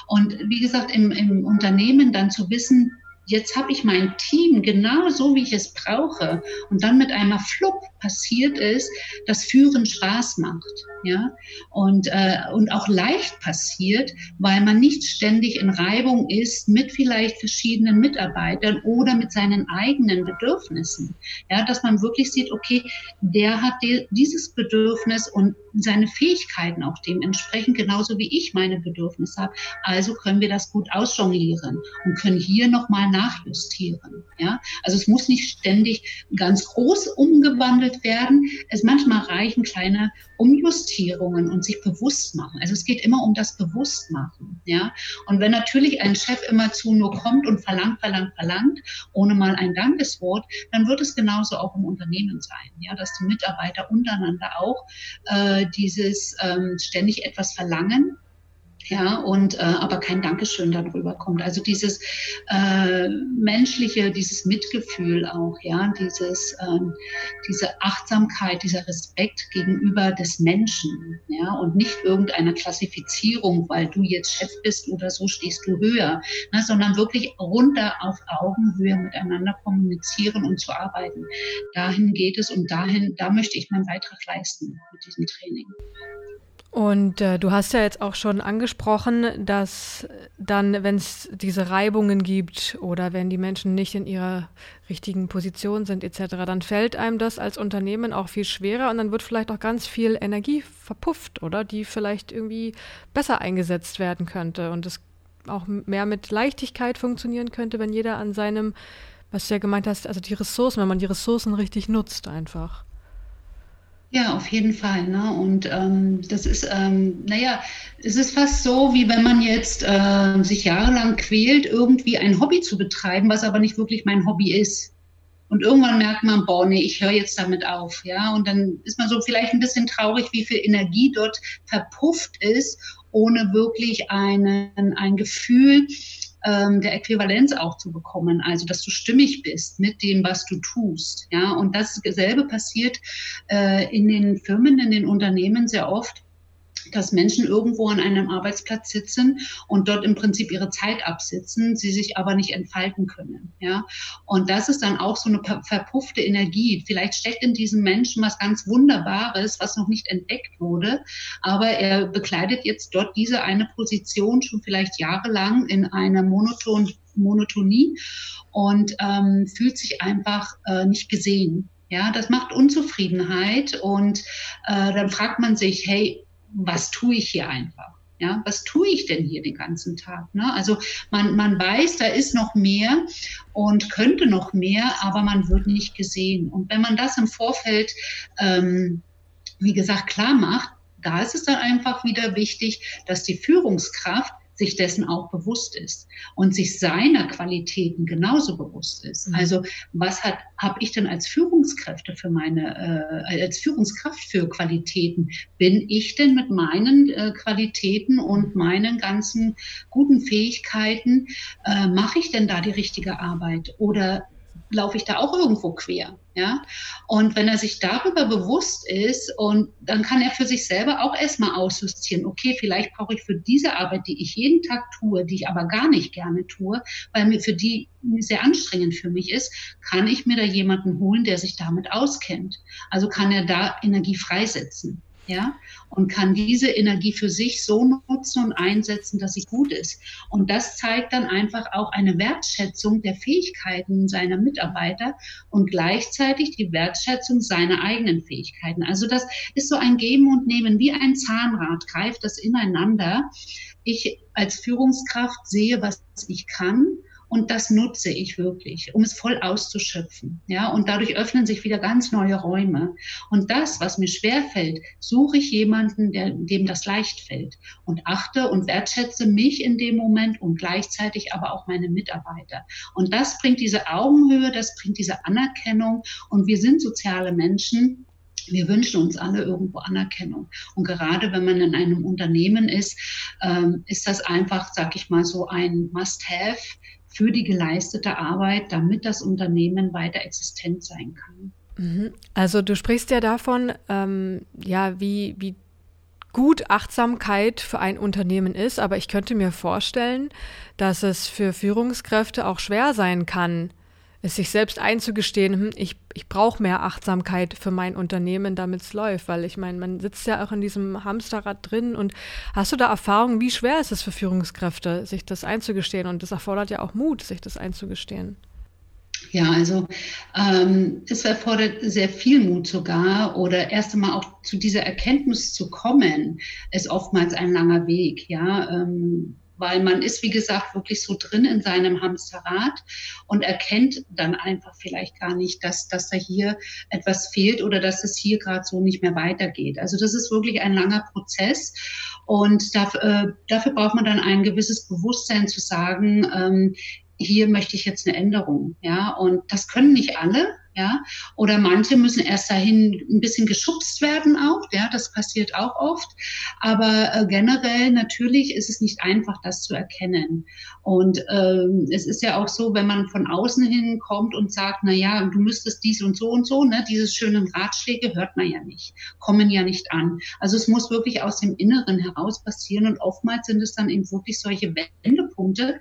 Und wie gesagt, im, im Unternehmen dann zu wissen, jetzt habe ich mein Team genau so, wie ich es brauche. Und dann mit einmal flupp passiert ist, dass Führen Spaß macht, ja, und, äh, und auch leicht passiert, weil man nicht ständig in Reibung ist mit vielleicht verschiedenen Mitarbeitern oder mit seinen eigenen Bedürfnissen. Ja, dass man wirklich sieht, okay, der hat die, dieses Bedürfnis und seine Fähigkeiten auch dementsprechend, genauso wie ich meine Bedürfnisse habe. Also können wir das gut ausjonglieren und können hier nochmal nachjustieren. Ja? Also es muss nicht ständig ganz groß umgewandelt werden. Es manchmal reichen kleine Umjustierungen und sich bewusst machen. Also es geht immer um das Bewusstmachen. Ja? Und wenn natürlich ein Chef immerzu nur kommt und verlangt, verlangt, verlangt, ohne mal ein Dankeswort, dann wird es genauso auch im Unternehmen sein. Ja? Dass die Mitarbeiter untereinander auch äh, dieses ähm, ständig etwas verlangen ja, und äh, aber kein Dankeschön darüber kommt. Also dieses äh, menschliche, dieses Mitgefühl auch, ja, dieses, ähm, diese Achtsamkeit, dieser Respekt gegenüber des Menschen, ja, und nicht irgendeiner Klassifizierung, weil du jetzt Chef bist oder so stehst du höher, ne, sondern wirklich runter auf Augenhöhe miteinander kommunizieren und zu arbeiten. Dahin geht es und dahin, da möchte ich meinen Beitrag leisten mit diesem Training. Und äh, du hast ja jetzt auch schon angesprochen, dass dann, wenn es diese Reibungen gibt oder wenn die Menschen nicht in ihrer richtigen Position sind etc., dann fällt einem das als Unternehmen auch viel schwerer und dann wird vielleicht auch ganz viel Energie verpufft, oder? Die vielleicht irgendwie besser eingesetzt werden könnte und es auch mehr mit Leichtigkeit funktionieren könnte, wenn jeder an seinem, was du ja gemeint hast, also die Ressourcen, wenn man die Ressourcen richtig nutzt einfach. Ja, auf jeden Fall. Ne? Und ähm, das ist, ähm, naja, es ist fast so, wie wenn man jetzt äh, sich jahrelang quält, irgendwie ein Hobby zu betreiben, was aber nicht wirklich mein Hobby ist. Und irgendwann merkt man, boah, nee, ich höre jetzt damit auf, ja. Und dann ist man so vielleicht ein bisschen traurig, wie viel Energie dort verpufft ist, ohne wirklich einen, ein Gefühl ähm, der Äquivalenz auch zu bekommen, also dass du stimmig bist mit dem, was du tust. Ja, und dasselbe passiert äh, in den Firmen, in den Unternehmen sehr oft dass Menschen irgendwo an einem Arbeitsplatz sitzen und dort im Prinzip ihre Zeit absitzen, sie sich aber nicht entfalten können. Ja, und das ist dann auch so eine verpuffte Energie. Vielleicht steckt in diesem Menschen was ganz Wunderbares, was noch nicht entdeckt wurde, aber er bekleidet jetzt dort diese eine Position schon vielleicht jahrelang in einer monoton Monotonie und ähm, fühlt sich einfach äh, nicht gesehen. Ja, das macht Unzufriedenheit und äh, dann fragt man sich, hey, was tue ich hier einfach? Ja, was tue ich denn hier den ganzen Tag? Ne? Also man, man weiß, da ist noch mehr und könnte noch mehr, aber man wird nicht gesehen. Und wenn man das im Vorfeld, ähm, wie gesagt, klar macht, da ist es dann einfach wieder wichtig, dass die Führungskraft sich dessen auch bewusst ist und sich seiner Qualitäten genauso bewusst ist. Mhm. Also was hat habe ich denn als Führungskräfte für meine äh, als Führungskraft für Qualitäten? Bin ich denn mit meinen äh, Qualitäten und meinen ganzen guten Fähigkeiten äh, mache ich denn da die richtige Arbeit oder laufe ich da auch irgendwo quer. Ja? Und wenn er sich darüber bewusst ist und dann kann er für sich selber auch erstmal ausjustieren, okay, vielleicht brauche ich für diese Arbeit, die ich jeden Tag tue, die ich aber gar nicht gerne tue, weil mir für die sehr anstrengend für mich ist, kann ich mir da jemanden holen, der sich damit auskennt. Also kann er da Energie freisetzen ja, und kann diese Energie für sich so nutzen und einsetzen, dass sie gut ist. Und das zeigt dann einfach auch eine Wertschätzung der Fähigkeiten seiner Mitarbeiter und gleichzeitig die Wertschätzung seiner eigenen Fähigkeiten. Also das ist so ein Geben und Nehmen, wie ein Zahnrad greift das ineinander. Ich als Führungskraft sehe, was ich kann und das nutze ich wirklich, um es voll auszuschöpfen. Ja, und dadurch öffnen sich wieder ganz neue Räume. Und das, was mir schwerfällt, suche ich jemanden, der, dem das leicht fällt und achte und wertschätze mich in dem Moment und gleichzeitig aber auch meine Mitarbeiter. Und das bringt diese Augenhöhe, das bringt diese Anerkennung. Und wir sind soziale Menschen wir wünschen uns alle irgendwo Anerkennung. Und gerade wenn man in einem Unternehmen ist, ähm, ist das einfach, sag ich mal, so ein Must-Have, für die geleistete Arbeit, damit das Unternehmen weiter existent sein kann. Mhm. Also du sprichst ja davon, ähm, ja, wie, wie gut Achtsamkeit für ein Unternehmen ist, aber ich könnte mir vorstellen, dass es für Führungskräfte auch schwer sein kann, es sich selbst einzugestehen, hm, ich, ich brauche mehr Achtsamkeit für mein Unternehmen, damit es läuft, weil ich meine, man sitzt ja auch in diesem Hamsterrad drin und hast du da Erfahrungen, wie schwer ist es für Führungskräfte, sich das einzugestehen und das erfordert ja auch Mut, sich das einzugestehen. Ja, also ähm, es erfordert sehr viel Mut sogar oder erst einmal auch zu dieser Erkenntnis zu kommen, ist oftmals ein langer Weg. Ja, ähm, weil man ist, wie gesagt, wirklich so drin in seinem Hamsterrad und erkennt dann einfach vielleicht gar nicht, dass, dass da hier etwas fehlt oder dass es hier gerade so nicht mehr weitergeht. Also das ist wirklich ein langer Prozess und dafür, äh, dafür braucht man dann ein gewisses Bewusstsein zu sagen, ähm, hier möchte ich jetzt eine Änderung, ja, und das können nicht alle, ja, oder manche müssen erst dahin ein bisschen geschubst werden auch, ja, das passiert auch oft, aber äh, generell natürlich ist es nicht einfach, das zu erkennen. Und ähm, es ist ja auch so, wenn man von außen hin kommt und sagt, na ja, du müsstest dies und so und so, ne, diese schönen Ratschläge hört man ja nicht, kommen ja nicht an. Also es muss wirklich aus dem Inneren heraus passieren und oftmals sind es dann eben wirklich solche Wendepunkte,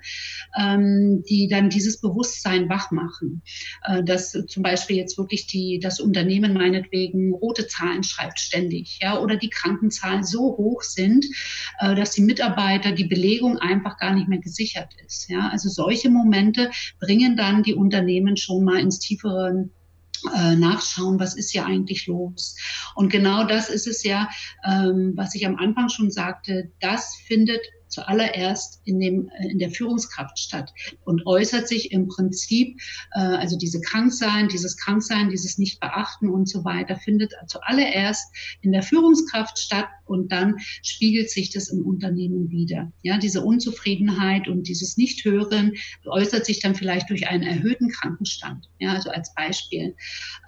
ähm, die dann dieses Bewusstsein wach machen. Äh, dass zum Beispiel jetzt wirklich die, das Unternehmen meinetwegen rote Zahlen schreibt ständig, ja, oder die Krankenzahlen so hoch sind, äh, dass die Mitarbeiter die Belegung einfach gar nicht mehr gesichert ist, ja. Also solche Momente bringen dann die Unternehmen schon mal ins tiefere äh, nachschauen, was ist ja eigentlich los. Und genau das ist es ja, ähm, was ich am Anfang schon sagte, das findet zuallererst in, dem, äh, in der Führungskraft statt und äußert sich im Prinzip, äh, also diese Kranksein, dieses Kranksein, dieses Nicht-Beachten und so weiter, findet zuallererst in der Führungskraft statt und dann spiegelt sich das im Unternehmen wieder. Ja, diese Unzufriedenheit und dieses Nicht-Hören äußert sich dann vielleicht durch einen erhöhten Krankenstand. Ja, also als Beispiel.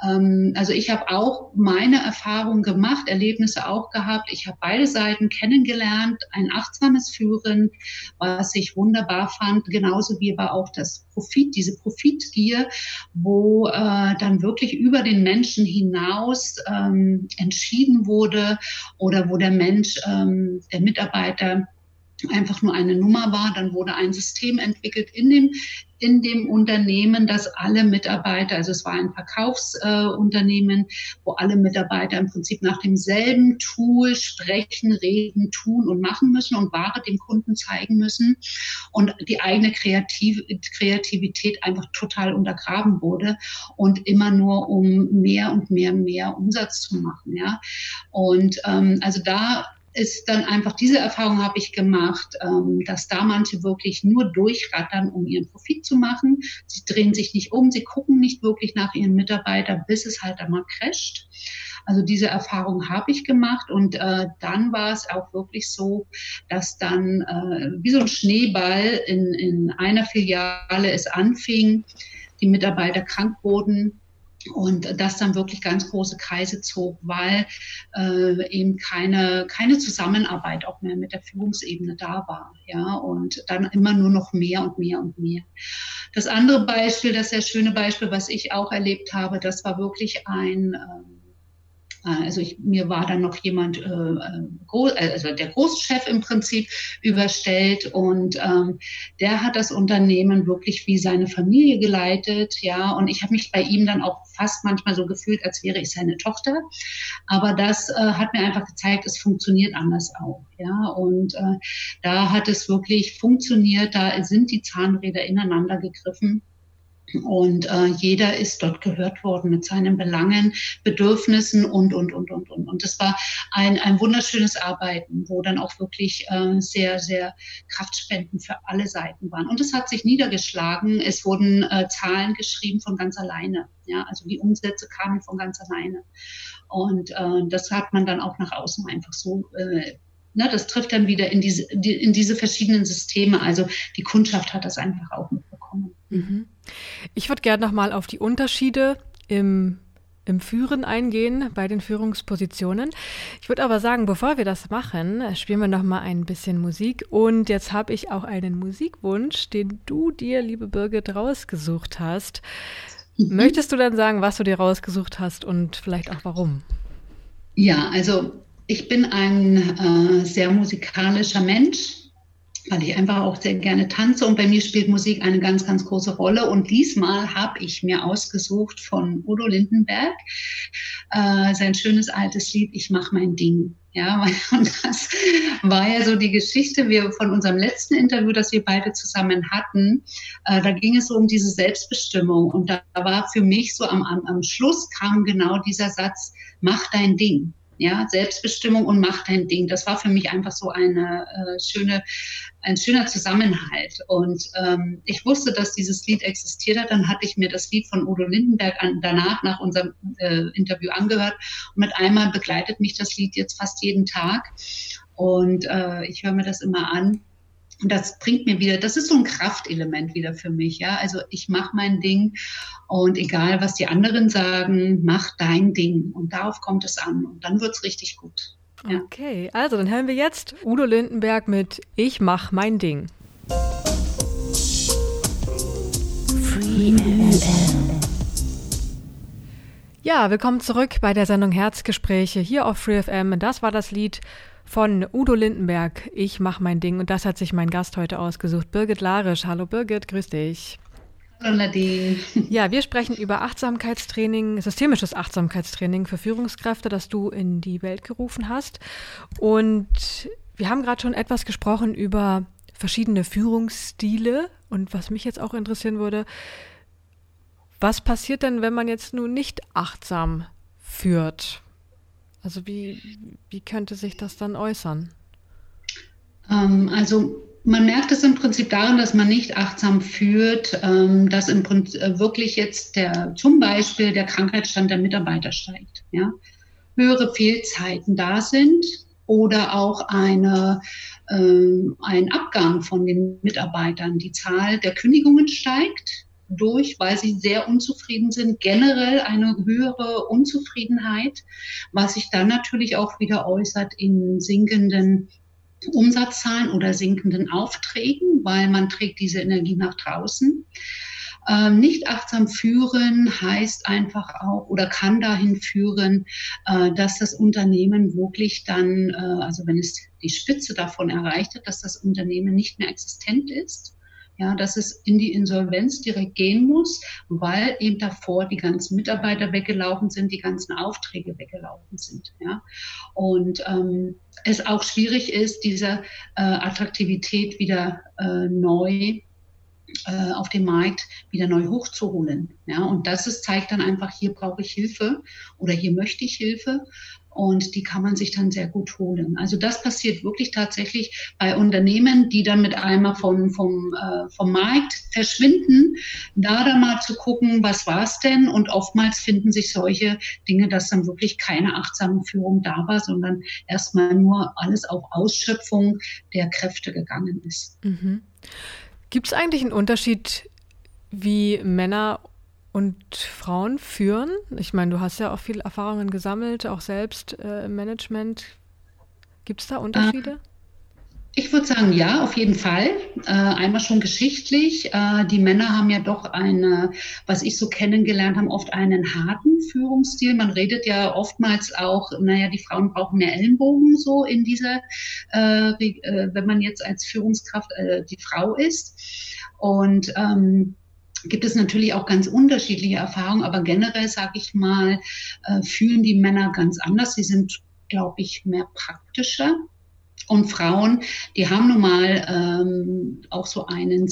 Ähm, also ich habe auch meine Erfahrungen gemacht, Erlebnisse auch gehabt. Ich habe beide Seiten kennengelernt, ein achtsames Führen führen, was ich wunderbar fand, genauso wie aber auch das Profit, diese Profitgier, wo äh, dann wirklich über den Menschen hinaus ähm, entschieden wurde oder wo der Mensch, ähm, der Mitarbeiter einfach nur eine Nummer war. Dann wurde ein System entwickelt in dem, in dem Unternehmen, dass alle Mitarbeiter, also es war ein Verkaufsunternehmen, äh, wo alle Mitarbeiter im Prinzip nach demselben Tool sprechen, reden, tun und machen müssen und Ware dem Kunden zeigen müssen und die eigene Kreativ Kreativität einfach total untergraben wurde und immer nur um mehr und mehr, mehr Umsatz zu machen, ja. Und ähm, also da ist dann einfach, diese Erfahrung habe ich gemacht, ähm, dass da manche wirklich nur durchrattern, um ihren Profit zu machen. Sie drehen sich nicht um, sie gucken nicht wirklich nach ihren Mitarbeitern, bis es halt einmal crasht. Also diese Erfahrung habe ich gemacht und äh, dann war es auch wirklich so, dass dann äh, wie so ein Schneeball in, in einer Filiale es anfing, die Mitarbeiter krank wurden, und das dann wirklich ganz große Kreise zog, weil äh, eben keine, keine Zusammenarbeit auch mehr mit der Führungsebene da war. Ja, und dann immer nur noch mehr und mehr und mehr. Das andere Beispiel, das sehr schöne Beispiel, was ich auch erlebt habe, das war wirklich ein äh, also ich, mir war dann noch jemand, äh, äh, also der Großchef im Prinzip überstellt und ähm, der hat das Unternehmen wirklich wie seine Familie geleitet, ja. Und ich habe mich bei ihm dann auch fast manchmal so gefühlt, als wäre ich seine Tochter. Aber das äh, hat mir einfach gezeigt, es funktioniert anders auch, ja. Und äh, da hat es wirklich funktioniert. Da sind die Zahnräder ineinander gegriffen. Und äh, jeder ist dort gehört worden mit seinen Belangen, Bedürfnissen und, und, und, und, und. Und das war ein, ein wunderschönes Arbeiten, wo dann auch wirklich äh, sehr, sehr Kraftspenden für alle Seiten waren. Und es hat sich niedergeschlagen. Es wurden äh, Zahlen geschrieben von ganz alleine. Ja, also die Umsätze kamen von ganz alleine. Und äh, das hat man dann auch nach außen einfach so äh, Ne, das trifft dann wieder in diese, in diese verschiedenen Systeme. Also die Kundschaft hat das einfach auch mitbekommen. Mhm. Ich würde gerne nochmal auf die Unterschiede im im Führen eingehen bei den Führungspositionen. Ich würde aber sagen, bevor wir das machen, spielen wir noch mal ein bisschen Musik. Und jetzt habe ich auch einen Musikwunsch, den du dir, liebe Birgit, rausgesucht hast. Mhm. Möchtest du dann sagen, was du dir rausgesucht hast und vielleicht auch warum? Ja, also ich bin ein äh, sehr musikalischer Mensch weil ich einfach auch sehr gerne tanze und bei mir spielt Musik eine ganz, ganz große Rolle. Und diesmal habe ich mir ausgesucht von Udo Lindenberg äh, sein schönes altes Lied Ich mach mein Ding. Ja, und das war ja so die Geschichte wir von unserem letzten Interview, das wir beide zusammen hatten. Äh, da ging es so um diese Selbstbestimmung und da war für mich so am, am, am Schluss kam genau dieser Satz, mach dein Ding. Ja, Selbstbestimmung und mach dein Ding. Das war für mich einfach so eine äh, schöne, ein schöner Zusammenhalt. Und ähm, ich wusste, dass dieses Lied existiert hat. Dann hatte ich mir das Lied von Udo Lindenberg an, danach nach unserem äh, Interview angehört. Und mit einmal begleitet mich das Lied jetzt fast jeden Tag. Und äh, ich höre mir das immer an. Und das bringt mir wieder, das ist so ein Kraftelement wieder für mich, ja. Also ich mache mein Ding und egal, was die anderen sagen, mach dein Ding. Und darauf kommt es an. Und dann wird's richtig gut. Ja. Okay, also dann hören wir jetzt Udo Lindenberg mit Ich mach mein Ding. Free ja, willkommen zurück bei der Sendung Herzgespräche hier auf FreeFM. Das war das Lied von Udo Lindenberg. Ich mach mein Ding und das hat sich mein Gast heute ausgesucht, Birgit Larisch. Hallo Birgit, grüß dich. Hallo Nadine. Ja, wir sprechen über Achtsamkeitstraining, systemisches Achtsamkeitstraining für Führungskräfte, das du in die Welt gerufen hast. Und wir haben gerade schon etwas gesprochen über verschiedene Führungsstile. Und was mich jetzt auch interessieren würde, was passiert denn, wenn man jetzt nun nicht achtsam führt? Also wie, wie könnte sich das dann äußern? Ähm, also man merkt es im Prinzip daran, dass man nicht achtsam führt, ähm, dass im Prinzip äh, wirklich jetzt der, zum Beispiel der Krankheitsstand der Mitarbeiter steigt. Ja? Höhere Fehlzeiten da sind oder auch eine, äh, ein Abgang von den Mitarbeitern. Die Zahl der Kündigungen steigt durch, weil sie sehr unzufrieden sind, generell eine höhere Unzufriedenheit, was sich dann natürlich auch wieder äußert in sinkenden Umsatzzahlen oder sinkenden Aufträgen, weil man trägt diese Energie nach draußen. Ähm, nicht achtsam führen heißt einfach auch oder kann dahin führen, äh, dass das Unternehmen wirklich dann, äh, also wenn es die Spitze davon erreicht hat, dass das Unternehmen nicht mehr existent ist ja, dass es in die Insolvenz direkt gehen muss, weil eben davor die ganzen Mitarbeiter weggelaufen sind, die ganzen Aufträge weggelaufen sind. Ja. Und ähm, es auch schwierig ist, diese äh, Attraktivität wieder äh, neu äh, auf dem Markt wieder neu hochzuholen. Ja, und das ist, zeigt dann einfach, hier brauche ich Hilfe oder hier möchte ich Hilfe. Und die kann man sich dann sehr gut holen. Also das passiert wirklich tatsächlich bei Unternehmen, die dann mit einmal vom, vom, äh, vom Markt verschwinden, da dann mal zu gucken, was war es denn? Und oftmals finden sich solche Dinge, dass dann wirklich keine achtsame Führung da war, sondern erstmal nur alles auf Ausschöpfung der Kräfte gegangen ist. Mhm. Gibt es eigentlich einen Unterschied, wie Männer und Frauen führen? Ich meine, du hast ja auch viele Erfahrungen gesammelt, auch selbst äh, im Management. Gibt es da Unterschiede? Ah. Ich würde sagen, ja, auf jeden Fall. Äh, einmal schon geschichtlich. Äh, die Männer haben ja doch eine, was ich so kennengelernt habe, oft einen harten Führungsstil. Man redet ja oftmals auch, naja, die Frauen brauchen mehr Ellenbogen so in dieser, äh, äh wenn man jetzt als Führungskraft äh, die Frau ist. Und ähm, gibt es natürlich auch ganz unterschiedliche Erfahrungen, aber generell sage ich mal, äh, fühlen die Männer ganz anders. Sie sind, glaube ich, mehr praktischer und Frauen, die haben nun mal ähm, auch so einen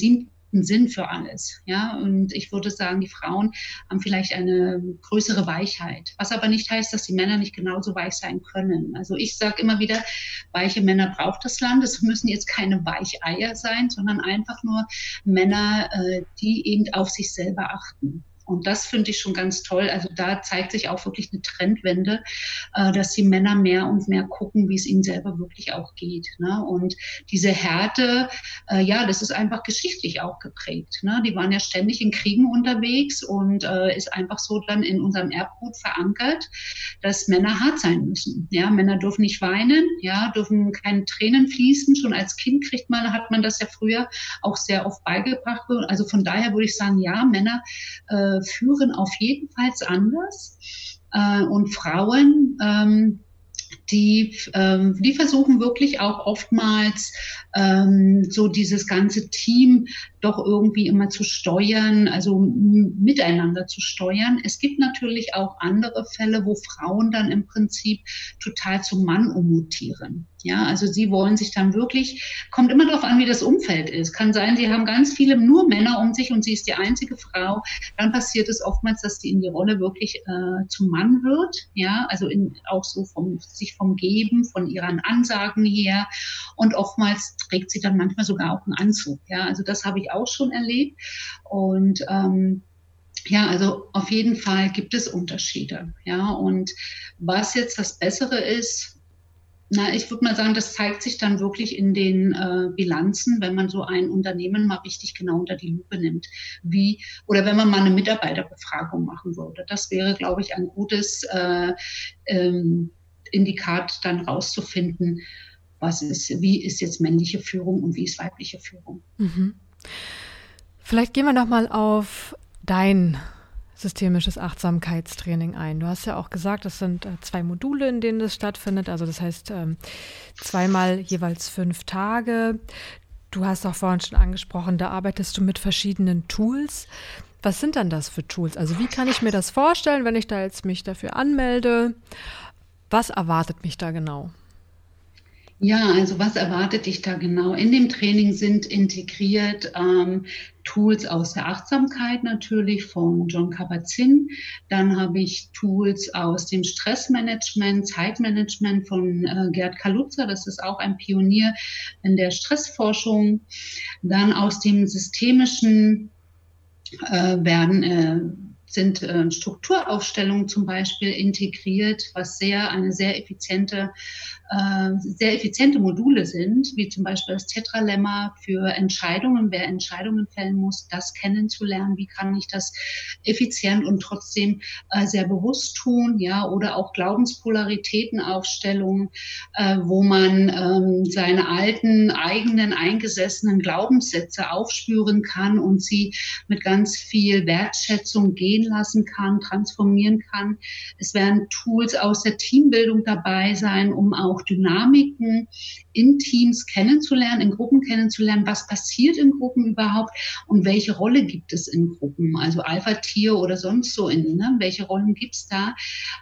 siebten Sinn für alles. Ja, und ich würde sagen, die Frauen haben vielleicht eine größere Weichheit, was aber nicht heißt, dass die Männer nicht genauso weich sein können. Also ich sage immer wieder, weiche Männer braucht das Land. Es müssen jetzt keine Weicheier sein, sondern einfach nur Männer, äh, die eben auf sich selber achten. Und das finde ich schon ganz toll. Also da zeigt sich auch wirklich eine Trendwende, äh, dass die Männer mehr und mehr gucken, wie es ihnen selber wirklich auch geht. Ne? Und diese Härte, äh, ja, das ist einfach geschichtlich auch geprägt. Ne? Die waren ja ständig in Kriegen unterwegs und äh, ist einfach so dann in unserem Erbgut verankert, dass Männer hart sein müssen. Ja, Männer dürfen nicht weinen, ja, dürfen keine Tränen fließen. Schon als Kind kriegt man, hat man das ja früher auch sehr oft beigebracht. Also von daher würde ich sagen, ja, Männer führen auf jeden Fall anders. Äh, und Frauen, ähm, die, ähm, die versuchen wirklich auch oftmals ähm, so dieses ganze Team doch irgendwie immer zu steuern, also miteinander zu steuern. Es gibt natürlich auch andere Fälle, wo Frauen dann im Prinzip total zum Mann ummutieren. Ja, also sie wollen sich dann wirklich, kommt immer darauf an, wie das Umfeld ist. Kann sein, sie haben ganz viele nur Männer um sich und sie ist die einzige Frau. Dann passiert es oftmals, dass sie in die Rolle wirklich äh, zum Mann wird. Ja, also in, auch so vom, sich vom Geben, von ihren Ansagen her. Und oftmals trägt sie dann manchmal sogar auch einen Anzug. Ja, also das habe ich auch schon erlebt. Und ähm, ja, also auf jeden Fall gibt es Unterschiede. Ja, und was jetzt das Bessere ist, na, ich würde mal sagen, das zeigt sich dann wirklich in den äh, Bilanzen, wenn man so ein Unternehmen mal richtig genau unter die Lupe nimmt. Wie, oder wenn man mal eine Mitarbeiterbefragung machen würde. Das wäre, glaube ich, ein gutes äh, ähm, Indikat, dann rauszufinden, was ist, wie ist jetzt männliche Führung und wie ist weibliche Führung. Mhm. Vielleicht gehen wir noch mal auf dein systemisches Achtsamkeitstraining ein. Du hast ja auch gesagt, es sind äh, zwei Module, in denen das stattfindet. Also das heißt ähm, zweimal jeweils fünf Tage. Du hast auch vorhin schon angesprochen, da arbeitest du mit verschiedenen Tools. Was sind dann das für Tools? Also wie kann ich mir das vorstellen, wenn ich da jetzt mich dafür anmelde? Was erwartet mich da genau? Ja, also was erwartet dich da genau? In dem Training sind integriert ähm, Tools aus der Achtsamkeit natürlich von John Kabat-Zinn. Dann habe ich Tools aus dem Stressmanagement, Zeitmanagement von äh, Gerd Kaluza. Das ist auch ein Pionier in der Stressforschung. Dann aus dem systemischen äh, werden äh, sind äh, Strukturaufstellungen zum Beispiel integriert, was sehr eine sehr effiziente sehr effiziente Module sind, wie zum Beispiel das Tetralemma für Entscheidungen, wer Entscheidungen fällen muss, das kennenzulernen, wie kann ich das effizient und trotzdem äh, sehr bewusst tun, ja, oder auch Glaubenspolaritätenaufstellungen, äh, wo man ähm, seine alten, eigenen, eingesessenen Glaubenssätze aufspüren kann und sie mit ganz viel Wertschätzung gehen lassen kann, transformieren kann. Es werden Tools aus der Teambildung dabei sein, um auch auch Dynamiken in Teams kennenzulernen, in Gruppen kennenzulernen, was passiert in Gruppen überhaupt und welche Rolle gibt es in Gruppen, also Alpha-Tier oder sonst so, in, ne? welche Rollen gibt es da?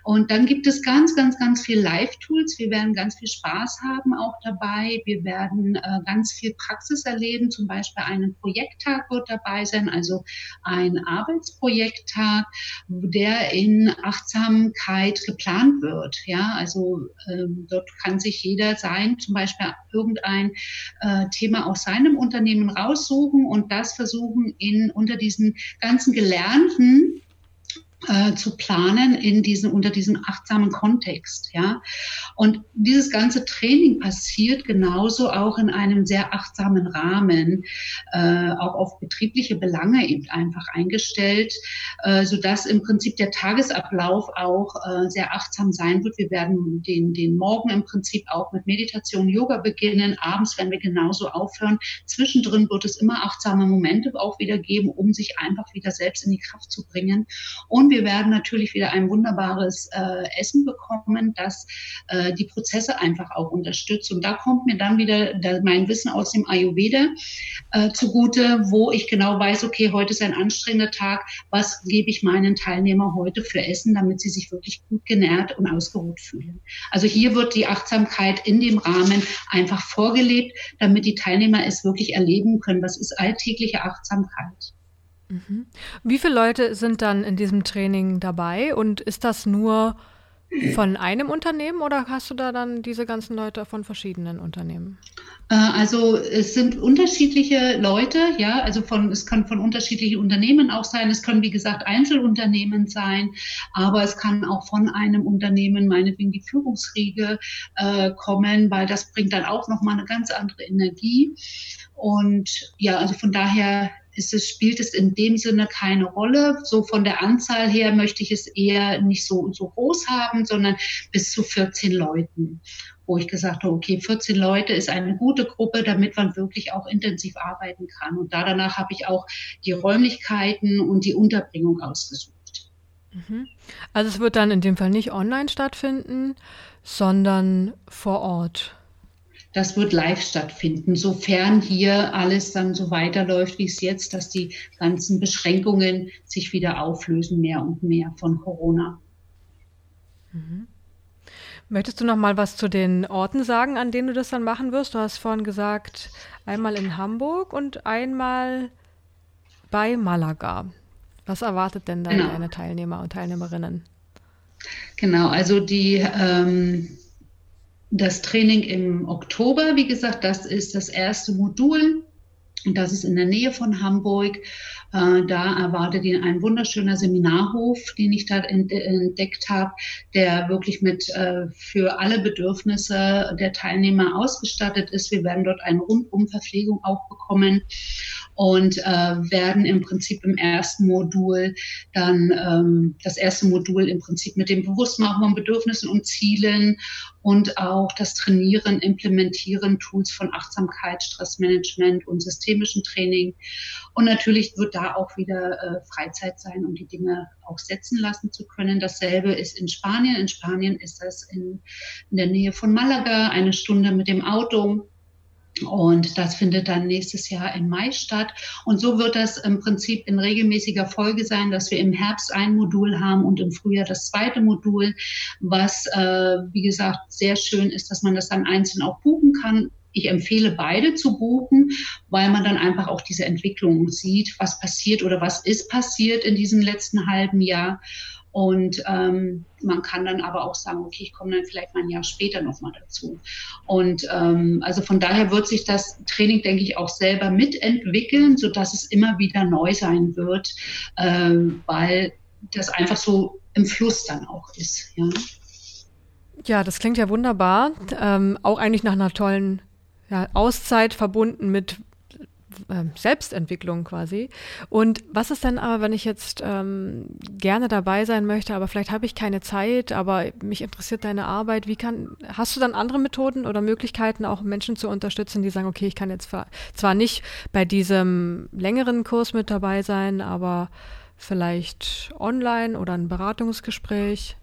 Und dann gibt es ganz, ganz, ganz viel Live-Tools. Wir werden ganz viel Spaß haben auch dabei. Wir werden äh, ganz viel Praxis erleben, zum Beispiel einen Projekttag wird dabei sein, also ein Arbeitsprojekttag, der in Achtsamkeit geplant wird. Ja, also ähm, dort kann sich jeder sein, zum Beispiel irgendein äh, Thema aus seinem Unternehmen raussuchen und das versuchen in unter diesen ganzen Gelernten äh, zu planen in diesen, unter diesem achtsamen Kontext, ja. Und dieses ganze Training passiert genauso auch in einem sehr achtsamen Rahmen, äh, auch auf betriebliche Belange eben einfach eingestellt, äh, so dass im Prinzip der Tagesablauf auch äh, sehr achtsam sein wird. Wir werden den, den Morgen im Prinzip auch mit Meditation, Yoga beginnen. Abends werden wir genauso aufhören. Zwischendrin wird es immer achtsame Momente auch wieder geben, um sich einfach wieder selbst in die Kraft zu bringen. Und wir werden natürlich wieder ein wunderbares äh, Essen bekommen, das äh, die Prozesse einfach auch unterstützt. Und da kommt mir dann wieder mein Wissen aus dem Ayurveda äh, zugute, wo ich genau weiß, okay, heute ist ein anstrengender Tag. Was gebe ich meinen Teilnehmern heute für Essen, damit sie sich wirklich gut genährt und ausgeruht fühlen? Also hier wird die Achtsamkeit in dem Rahmen einfach vorgelebt, damit die Teilnehmer es wirklich erleben können. Was ist alltägliche Achtsamkeit? Mhm. Wie viele Leute sind dann in diesem Training dabei und ist das nur von einem Unternehmen oder hast du da dann diese ganzen Leute von verschiedenen Unternehmen? Äh, also es sind unterschiedliche Leute, ja, also von es kann von unterschiedlichen Unternehmen auch sein. Es können wie gesagt Einzelunternehmen sein, aber es kann auch von einem Unternehmen meinetwegen die Führungsriege äh, kommen, weil das bringt dann auch noch mal eine ganz andere Energie. Und ja, also von daher ist es, spielt es in dem Sinne keine Rolle. So von der Anzahl her möchte ich es eher nicht so, so groß haben, sondern bis zu 14 Leuten, wo ich gesagt habe, okay, 14 Leute ist eine gute Gruppe, damit man wirklich auch intensiv arbeiten kann. Und da danach habe ich auch die Räumlichkeiten und die Unterbringung ausgesucht. Mhm. Also es wird dann in dem Fall nicht online stattfinden, sondern vor Ort. Das wird live stattfinden, sofern hier alles dann so weiterläuft, wie es jetzt, dass die ganzen Beschränkungen sich wieder auflösen, mehr und mehr von Corona. Mhm. Möchtest du noch mal was zu den Orten sagen, an denen du das dann machen wirst? Du hast vorhin gesagt, einmal in Hamburg und einmal bei Malaga. Was erwartet denn dann genau. deine Teilnehmer und Teilnehmerinnen? Genau, also die ähm, das Training im Oktober, wie gesagt, das ist das erste Modul. Und das ist in der Nähe von Hamburg. Äh, da erwartet ihn ein wunderschöner Seminarhof, den ich da entdeckt habe, der wirklich mit äh, für alle Bedürfnisse der Teilnehmer ausgestattet ist. Wir werden dort eine Rundumverpflegung auch bekommen und äh, werden im Prinzip im ersten Modul dann ähm, das erste Modul im Prinzip mit dem Bewusstmachen von Bedürfnissen und Zielen und auch das Trainieren, Implementieren Tools von Achtsamkeit, Stressmanagement und systemischen Training. Und natürlich wird da auch wieder äh, Freizeit sein, um die Dinge auch setzen lassen zu können. Dasselbe ist in Spanien. In Spanien ist das in, in der Nähe von Malaga, eine Stunde mit dem Auto. Und das findet dann nächstes Jahr im Mai statt. Und so wird das im Prinzip in regelmäßiger Folge sein, dass wir im Herbst ein Modul haben und im Frühjahr das zweite Modul, was, äh, wie gesagt, sehr schön ist, dass man das dann einzeln auch buchen kann. Ich empfehle beide zu buchen, weil man dann einfach auch diese Entwicklung sieht, was passiert oder was ist passiert in diesem letzten halben Jahr. Und ähm, man kann dann aber auch sagen, okay, ich komme dann vielleicht mal ein Jahr später nochmal dazu. Und ähm, also von daher wird sich das Training, denke ich, auch selber mitentwickeln, sodass es immer wieder neu sein wird, ähm, weil das einfach so im Fluss dann auch ist. Ja, ja das klingt ja wunderbar. Ähm, auch eigentlich nach einer tollen ja, Auszeit verbunden mit ähm, Selbstentwicklung quasi. Und was ist denn aber, wenn ich jetzt ähm, gerne dabei sein möchte, aber vielleicht habe ich keine Zeit, aber mich interessiert deine Arbeit. Wie kann, hast du dann andere Methoden oder Möglichkeiten, auch Menschen zu unterstützen, die sagen, okay, ich kann jetzt zwar nicht bei diesem längeren Kurs mit dabei sein, aber vielleicht online oder ein Beratungsgespräch?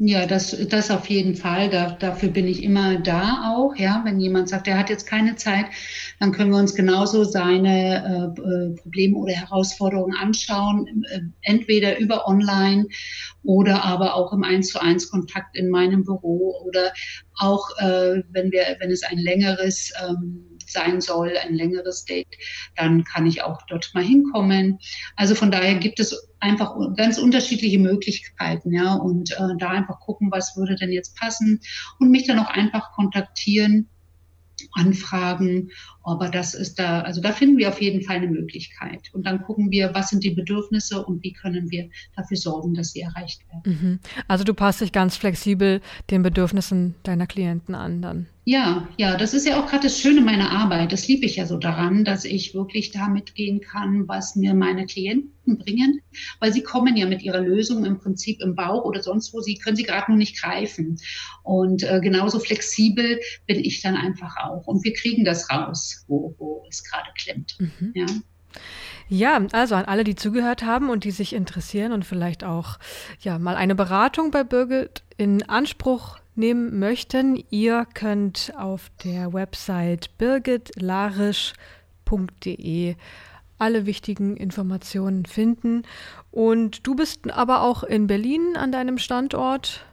Ja, das, das auf jeden Fall. Da, dafür bin ich immer da auch. Ja, wenn jemand sagt, er hat jetzt keine Zeit, dann können wir uns genauso seine äh, äh Probleme oder Herausforderungen anschauen, äh, entweder über online oder aber auch im Eins zu eins Kontakt in meinem Büro oder auch äh, wenn wir, wenn es ein längeres ähm, sein soll, ein längeres Date, dann kann ich auch dort mal hinkommen. Also von daher gibt es einfach ganz unterschiedliche Möglichkeiten, ja, und äh, da einfach gucken, was würde denn jetzt passen und mich dann auch einfach kontaktieren anfragen. Aber das ist da, also da finden wir auf jeden Fall eine Möglichkeit. Und dann gucken wir, was sind die Bedürfnisse und wie können wir dafür sorgen, dass sie erreicht werden. Mhm. Also du passt dich ganz flexibel den Bedürfnissen deiner Klienten an dann. Ja, ja, das ist ja auch gerade das Schöne meiner Arbeit. Das liebe ich ja so daran, dass ich wirklich damit gehen kann, was mir meine Klienten bringen, weil sie kommen ja mit ihrer Lösung im Prinzip im Bauch oder sonst wo, sie können sie gerade nur nicht greifen. Und äh, genauso flexibel bin ich dann einfach auch. Und wir kriegen das raus, wo, wo es gerade klemmt. Mhm. Ja. Ja, also an alle, die zugehört haben und die sich interessieren und vielleicht auch ja mal eine Beratung bei Birgit in Anspruch nehmen möchten, ihr könnt auf der Website birgitlarisch.de alle wichtigen Informationen finden. Und du bist aber auch in Berlin an deinem Standort.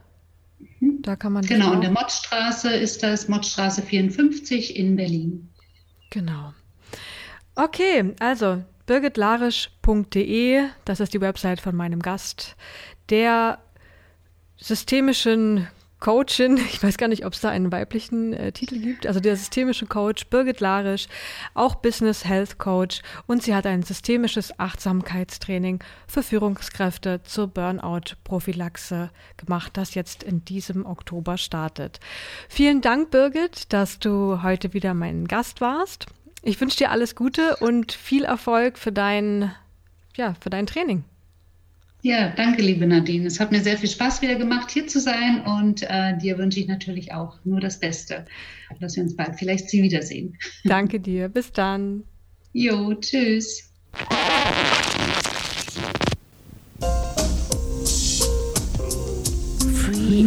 Da kann man. Genau, in der Mottstraße ist das, Mottstraße 54 in Berlin. Genau. Okay, also birgitlarisch.de, das ist die Website von meinem Gast, der systemischen Coachin, ich weiß gar nicht, ob es da einen weiblichen äh, Titel gibt, also der systemische Coach Birgit Larisch, auch Business Health Coach und sie hat ein systemisches Achtsamkeitstraining für Führungskräfte zur Burnout-Prophylaxe gemacht, das jetzt in diesem Oktober startet. Vielen Dank, Birgit, dass du heute wieder mein Gast warst. Ich wünsche dir alles Gute und viel Erfolg für dein, ja, für dein Training. Ja, danke, liebe Nadine. Es hat mir sehr viel Spaß wieder gemacht, hier zu sein und äh, dir wünsche ich natürlich auch nur das Beste, dass wir uns bald vielleicht sie wiedersehen. Danke dir. Bis dann. Jo, tschüss. Free